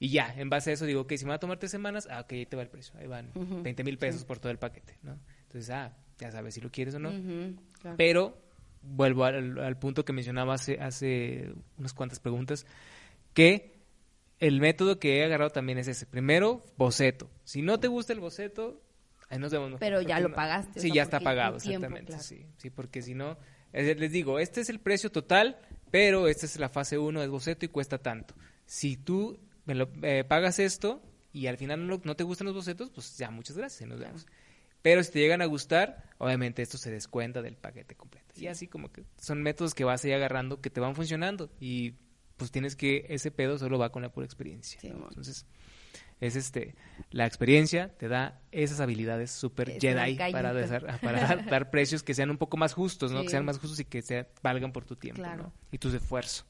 Y ya, en base a eso digo, ok, si me va a tomar tres semanas, ah, ok, ahí te va el precio, ahí van 20 mil pesos por todo el paquete, ¿no? Entonces, ah, ya sabes si lo quieres o no. Ujú, claro. Pero vuelvo al, al punto que mencionaba hace, hace unas cuantas preguntas, que el método que he agarrado también es ese. Primero, boceto. Si no te gusta el boceto, ahí nos vemos. Pero ya lo no- pagaste, o Sí, sea, ya está pagado, tiempo, exactamente. claro. Sí, sí, porque si no, les digo, este es el precio total, pero esta es la fase 1 del boceto y cuesta tanto. Si tú me lo, eh, pagas esto y al final no, no te gustan los bocetos, pues ya, muchas gracias y nos vemos. Pero si te llegan a gustar, obviamente esto se descuenta del paquete completo. Y así como que son métodos que vas a ir agarrando que te van funcionando y pues tienes que ese pedo solo va con la pura experiencia. Sí, ¿no? mon. Entonces, es este la experiencia te da esas habilidades super Jedi para, para dar, dar precios que sean un poco más justos, ¿no? Sí. Que sean más justos y que se valgan por tu tiempo, Claro. ¿no? Y tu esfuerzo.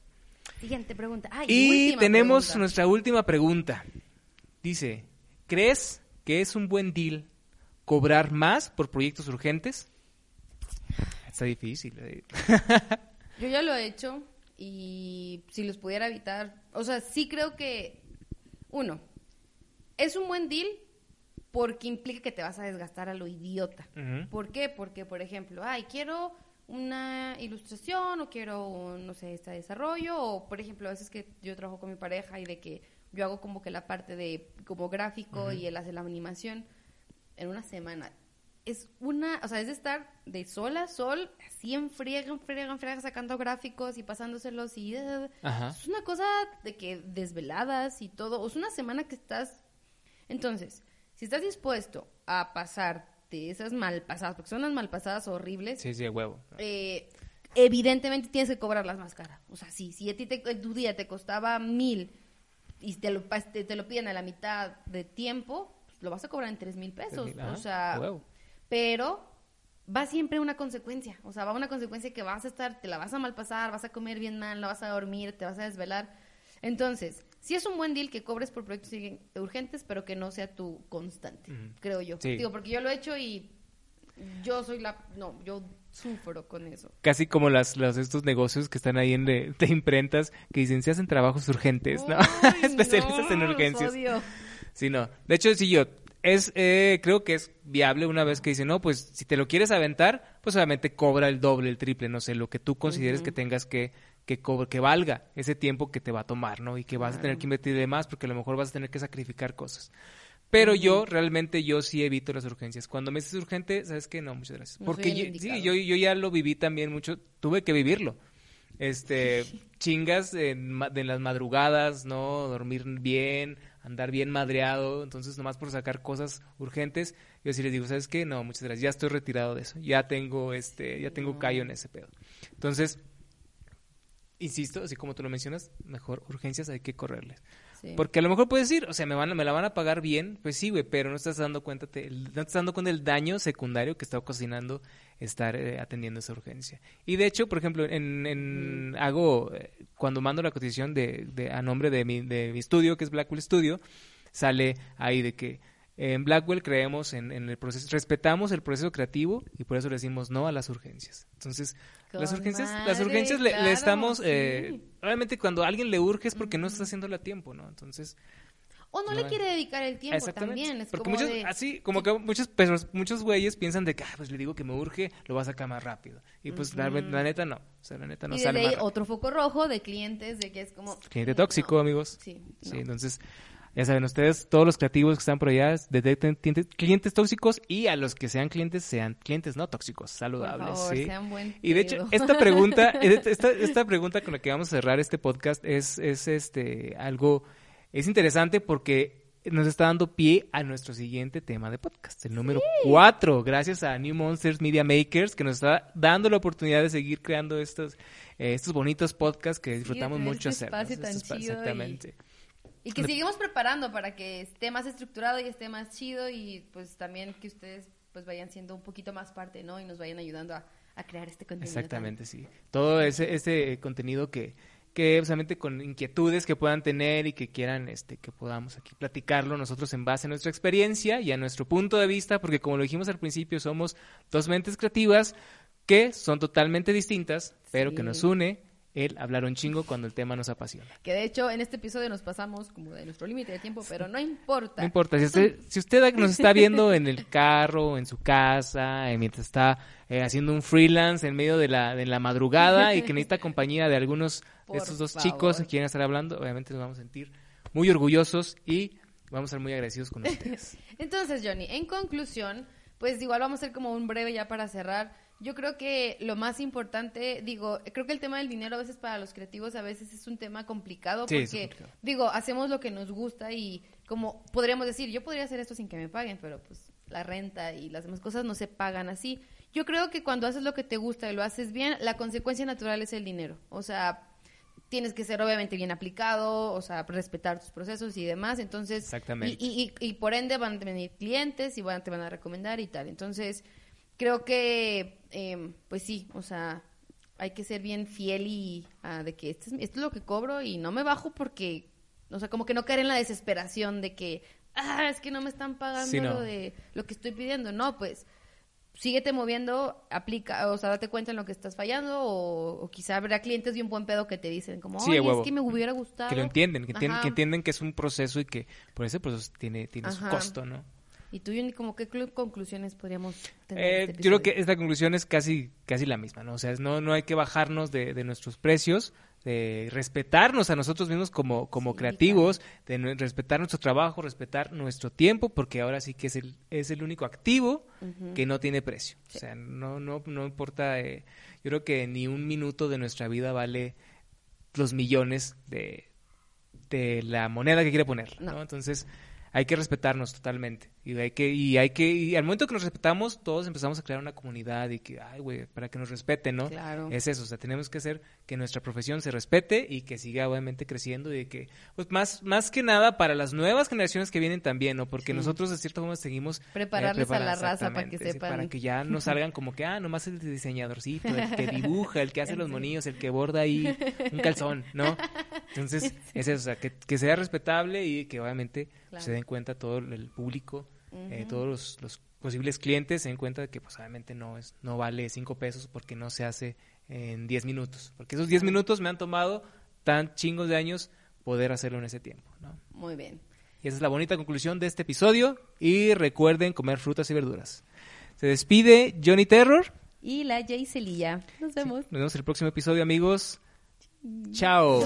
Siguiente pregunta. Ay, Y tenemos pregunta. nuestra última pregunta. Dice, ¿crees que es un buen deal cobrar más por proyectos urgentes? Está difícil. eh. Yo ya lo he hecho y si los pudiera evitar, o sea, sí creo que, uno, es un buen deal porque implica que te vas a desgastar a lo idiota. ¿Por qué? Porque, por ejemplo, ay, quiero una ilustración o quiero, un, no sé, este desarrollo o, por ejemplo, a veces que yo trabajo con mi pareja y de que yo hago como que la parte de como gráfico y él hace la animación en una semana. Es una, o sea, es de estar de sol a sol, así en friega, en friega, en friega, sacando gráficos y pasándoselos y... eh, Ajá. Es una cosa de que desveladas y todo. Es una semana que estás... Entonces, si estás dispuesto a pasarte esas malpasadas, porque son unas malpasadas horribles, Sí, sí, a huevo. eh, evidentemente tienes que cobrarlas más cara. O sea, sí, si a ti te, tu día te costaba mil y te lo, te, te lo piden a la mitad de tiempo, pues lo vas a cobrar en tres mil pesos. O sea, huevo. Pero va siempre una consecuencia. O sea, va una consecuencia que vas a estar, te la vas a malpasar, vas a comer bien mal, no vas a dormir, te vas a desvelar. Entonces, sí es un buen deal que cobres por proyectos urgentes, pero que no sea tu constante, creo yo. Sí. Digo, porque yo lo he hecho y yo soy la... No, yo sufro con eso. Casi como las, los, estos negocios que están ahí en de, de imprentas que dicen se hacen trabajos urgentes, ¿no? Especialistas en no, urgencias. odio. Sí, no. De hecho, sí, yo es, eh, creo que es viable una vez que dicen, no, pues si te lo quieres aventar, pues obviamente cobra el doble, el triple, no sé, lo que tú consideres que tengas que, que, cobre- que valga ese tiempo que te va a tomar, ¿no? Y que vas a tener que invertir de más porque a lo mejor vas a tener que sacrificar cosas. Pero yo, realmente, yo sí evito las urgencias. Cuando me dices urgente, ¿sabes qué? No, muchas gracias. No Porque yo- sí, yo, yo ya lo viví también mucho, tuve que vivirlo. Este, chingas en, de las madrugadas, ¿no? Dormir bien, andar bien madreado, entonces nomás por sacar cosas urgentes, yo sí les digo, ¿sabes qué? No, muchas gracias, ya estoy retirado de eso, ya tengo, este, ya tengo callo en ese pedo. Entonces, insisto, así como tú lo mencionas, mejor urgencias hay que correrles. Sí. Porque a lo mejor puedes decir, o sea, me, van, a- me la van a pagar bien, pues sí, güey, pero no estás dando cuenta, te- no estás dando cuenta del daño secundario que está ocasionando estar eh, atendiendo esa urgencia. Y de hecho, por ejemplo, en, en- hago, eh, cuando mando la cotización de, de- a nombre de mi, de mi estudio, que es Blackwell Studio, sale ahí de que en Blackwell creemos en, en el proceso, respetamos el proceso creativo y por eso le decimos no a las urgencias. Entonces, las Con urgencias, las madre, urgencias le, le claro, estamos, sí. eh, obviamente cuando a alguien le urge es porque no está haciéndolo a tiempo, ¿no? Entonces, O no, No, le quiere dedicar el tiempo también. Es porque como muchos, de- así, como que muchos, perros- muchos güeyes piensan de que, ah, pues le digo que me urge, lo va a sacar más rápido. Y pues la, la neta no, o sea, la neta no y sale más otro foco rojo de clientes, de que es como... Cliente tóxico, no. amigos. Sí, Sí, no. entonces, ya saben, ustedes, todos los creativos que están por allá, detecten clientes, tóxicos y a los que sean clientes, sean clientes no tóxicos, saludables. favor, ¿sí? sean buen y de hecho, esta pregunta, esta, esta pregunta con la que vamos a cerrar este podcast es, es este algo, es interesante porque nos está dando pie a nuestro siguiente tema de podcast, el número 4, gracias a New Monsters Media Makers, que nos está dando la oportunidad de seguir creando estos, eh, estos bonitos podcasts que disfrutamos mucho este hacer. chido y- Exactamente. Y que seguimos preparando para que esté más estructurado y esté más chido y pues también que ustedes pues vayan siendo un poquito más parte, ¿no? Y nos vayan ayudando a, a crear este contenido. Exactamente, sí. Todo ese, ese contenido que, que solamente con inquietudes que puedan tener y que quieran este, que podamos aquí platicarlo nosotros en base a nuestra experiencia y a nuestro punto de vista, porque como lo dijimos al principio, somos dos mentes creativas que son totalmente distintas, pero que nos une el hablar un chingo cuando el tema nos apasiona. Que de hecho en este episodio nos pasamos como de nuestro límite de tiempo, pero no importa. No importa, si usted, si usted nos está viendo en el carro, en su casa, eh, mientras está eh, haciendo un freelance en medio de la, de la madrugada y que necesita compañía de algunos de Por estos dos favor. chicos que quieren estar hablando, obviamente nos vamos a sentir muy orgullosos y vamos a ser muy agradecidos con ustedes. Entonces, Johnny, en conclusión, pues igual vamos a hacer como un breve ya para cerrar. Yo creo que lo más importante, digo, creo que el tema del dinero a veces para los creativos a veces es un tema complicado Sí, porque, complicado. digo, hacemos lo que nos gusta y como podríamos decir, yo podría hacer esto sin que me paguen, pero pues la renta y las demás cosas no se pagan así. Yo creo que cuando haces lo que te gusta y lo haces bien, la consecuencia natural es el dinero. O sea, tienes que ser obviamente bien aplicado, o sea, respetar tus procesos y demás. Entonces, Exactamente. y, y, y, y por ende van a venir clientes y van, te van a recomendar y tal. Entonces, creo que, eh, pues sí, o sea, hay que ser bien fiel y ah, de que esto es, esto es lo que cobro y no me bajo porque, o sea, como que no caer en la desesperación de que, ah, es que no me están pagando Sí, no. lo de lo que estoy pidiendo. No, pues síguete moviendo, aplica, o sea, date cuenta en lo que estás fallando o, o quizá habrá clientes de un buen pedo que te dicen como, Sí, oye, huevo. es que me hubiera gustado. Que lo entienden, que, entienden, que entienden que es un proceso y que por ese proceso tiene, tiene su costo, ¿no? ¿Y tú, Johnny, como qué clu- conclusiones podríamos tener? Eh, este yo creo que esta conclusión es casi, casi la misma, ¿no? O sea, no, no hay que bajarnos de, de nuestros precios, de respetarnos a nosotros mismos como, como Sí, creativos, de respetar nuestro trabajo, respetar nuestro tiempo, porque ahora sí que es el, es el único activo que no tiene precio. O sea, no, no, no importa, eh, yo creo que ni un minuto de nuestra vida vale los millones de, de la moneda que quiere poner, ¿no? No. Entonces, hay que respetarnos totalmente. Y hay que, y hay que, y al momento que nos respetamos, todos empezamos a crear una comunidad y que, ay, güey, para que nos respeten, ¿no? Claro. Es eso, o sea, tenemos que hacer que nuestra profesión se respete y que siga obviamente creciendo y que, pues más, más que nada para las nuevas generaciones que vienen también, ¿no? Porque Sí. nosotros de cierta forma seguimos... eh, Prepararles a la raza para que sepan. Para que ya no salgan como que, ah, nomás el diseñadorcito, el que dibuja, el que hace los monillos, el que borda ahí un calzón, ¿no? Entonces, es eso, o sea, que, que sea respetable y que obviamente Claro. se den cuenta todo el público, eh, todos los, los posibles clientes se den cuenta de que pues obviamente no es no vale cinco pesos porque no se hace en 10 minutos. Porque esos 10 minutos me han tomado tan chingos de años poder hacerlo en ese tiempo, ¿no? Muy bien. Y esa es la bonita conclusión de este episodio. Y recuerden comer frutas y verduras. Se despide Johnny Terror. Y la Jay Celilla. Nos vemos. Nos vemos en el próximo episodio, amigos. Chao.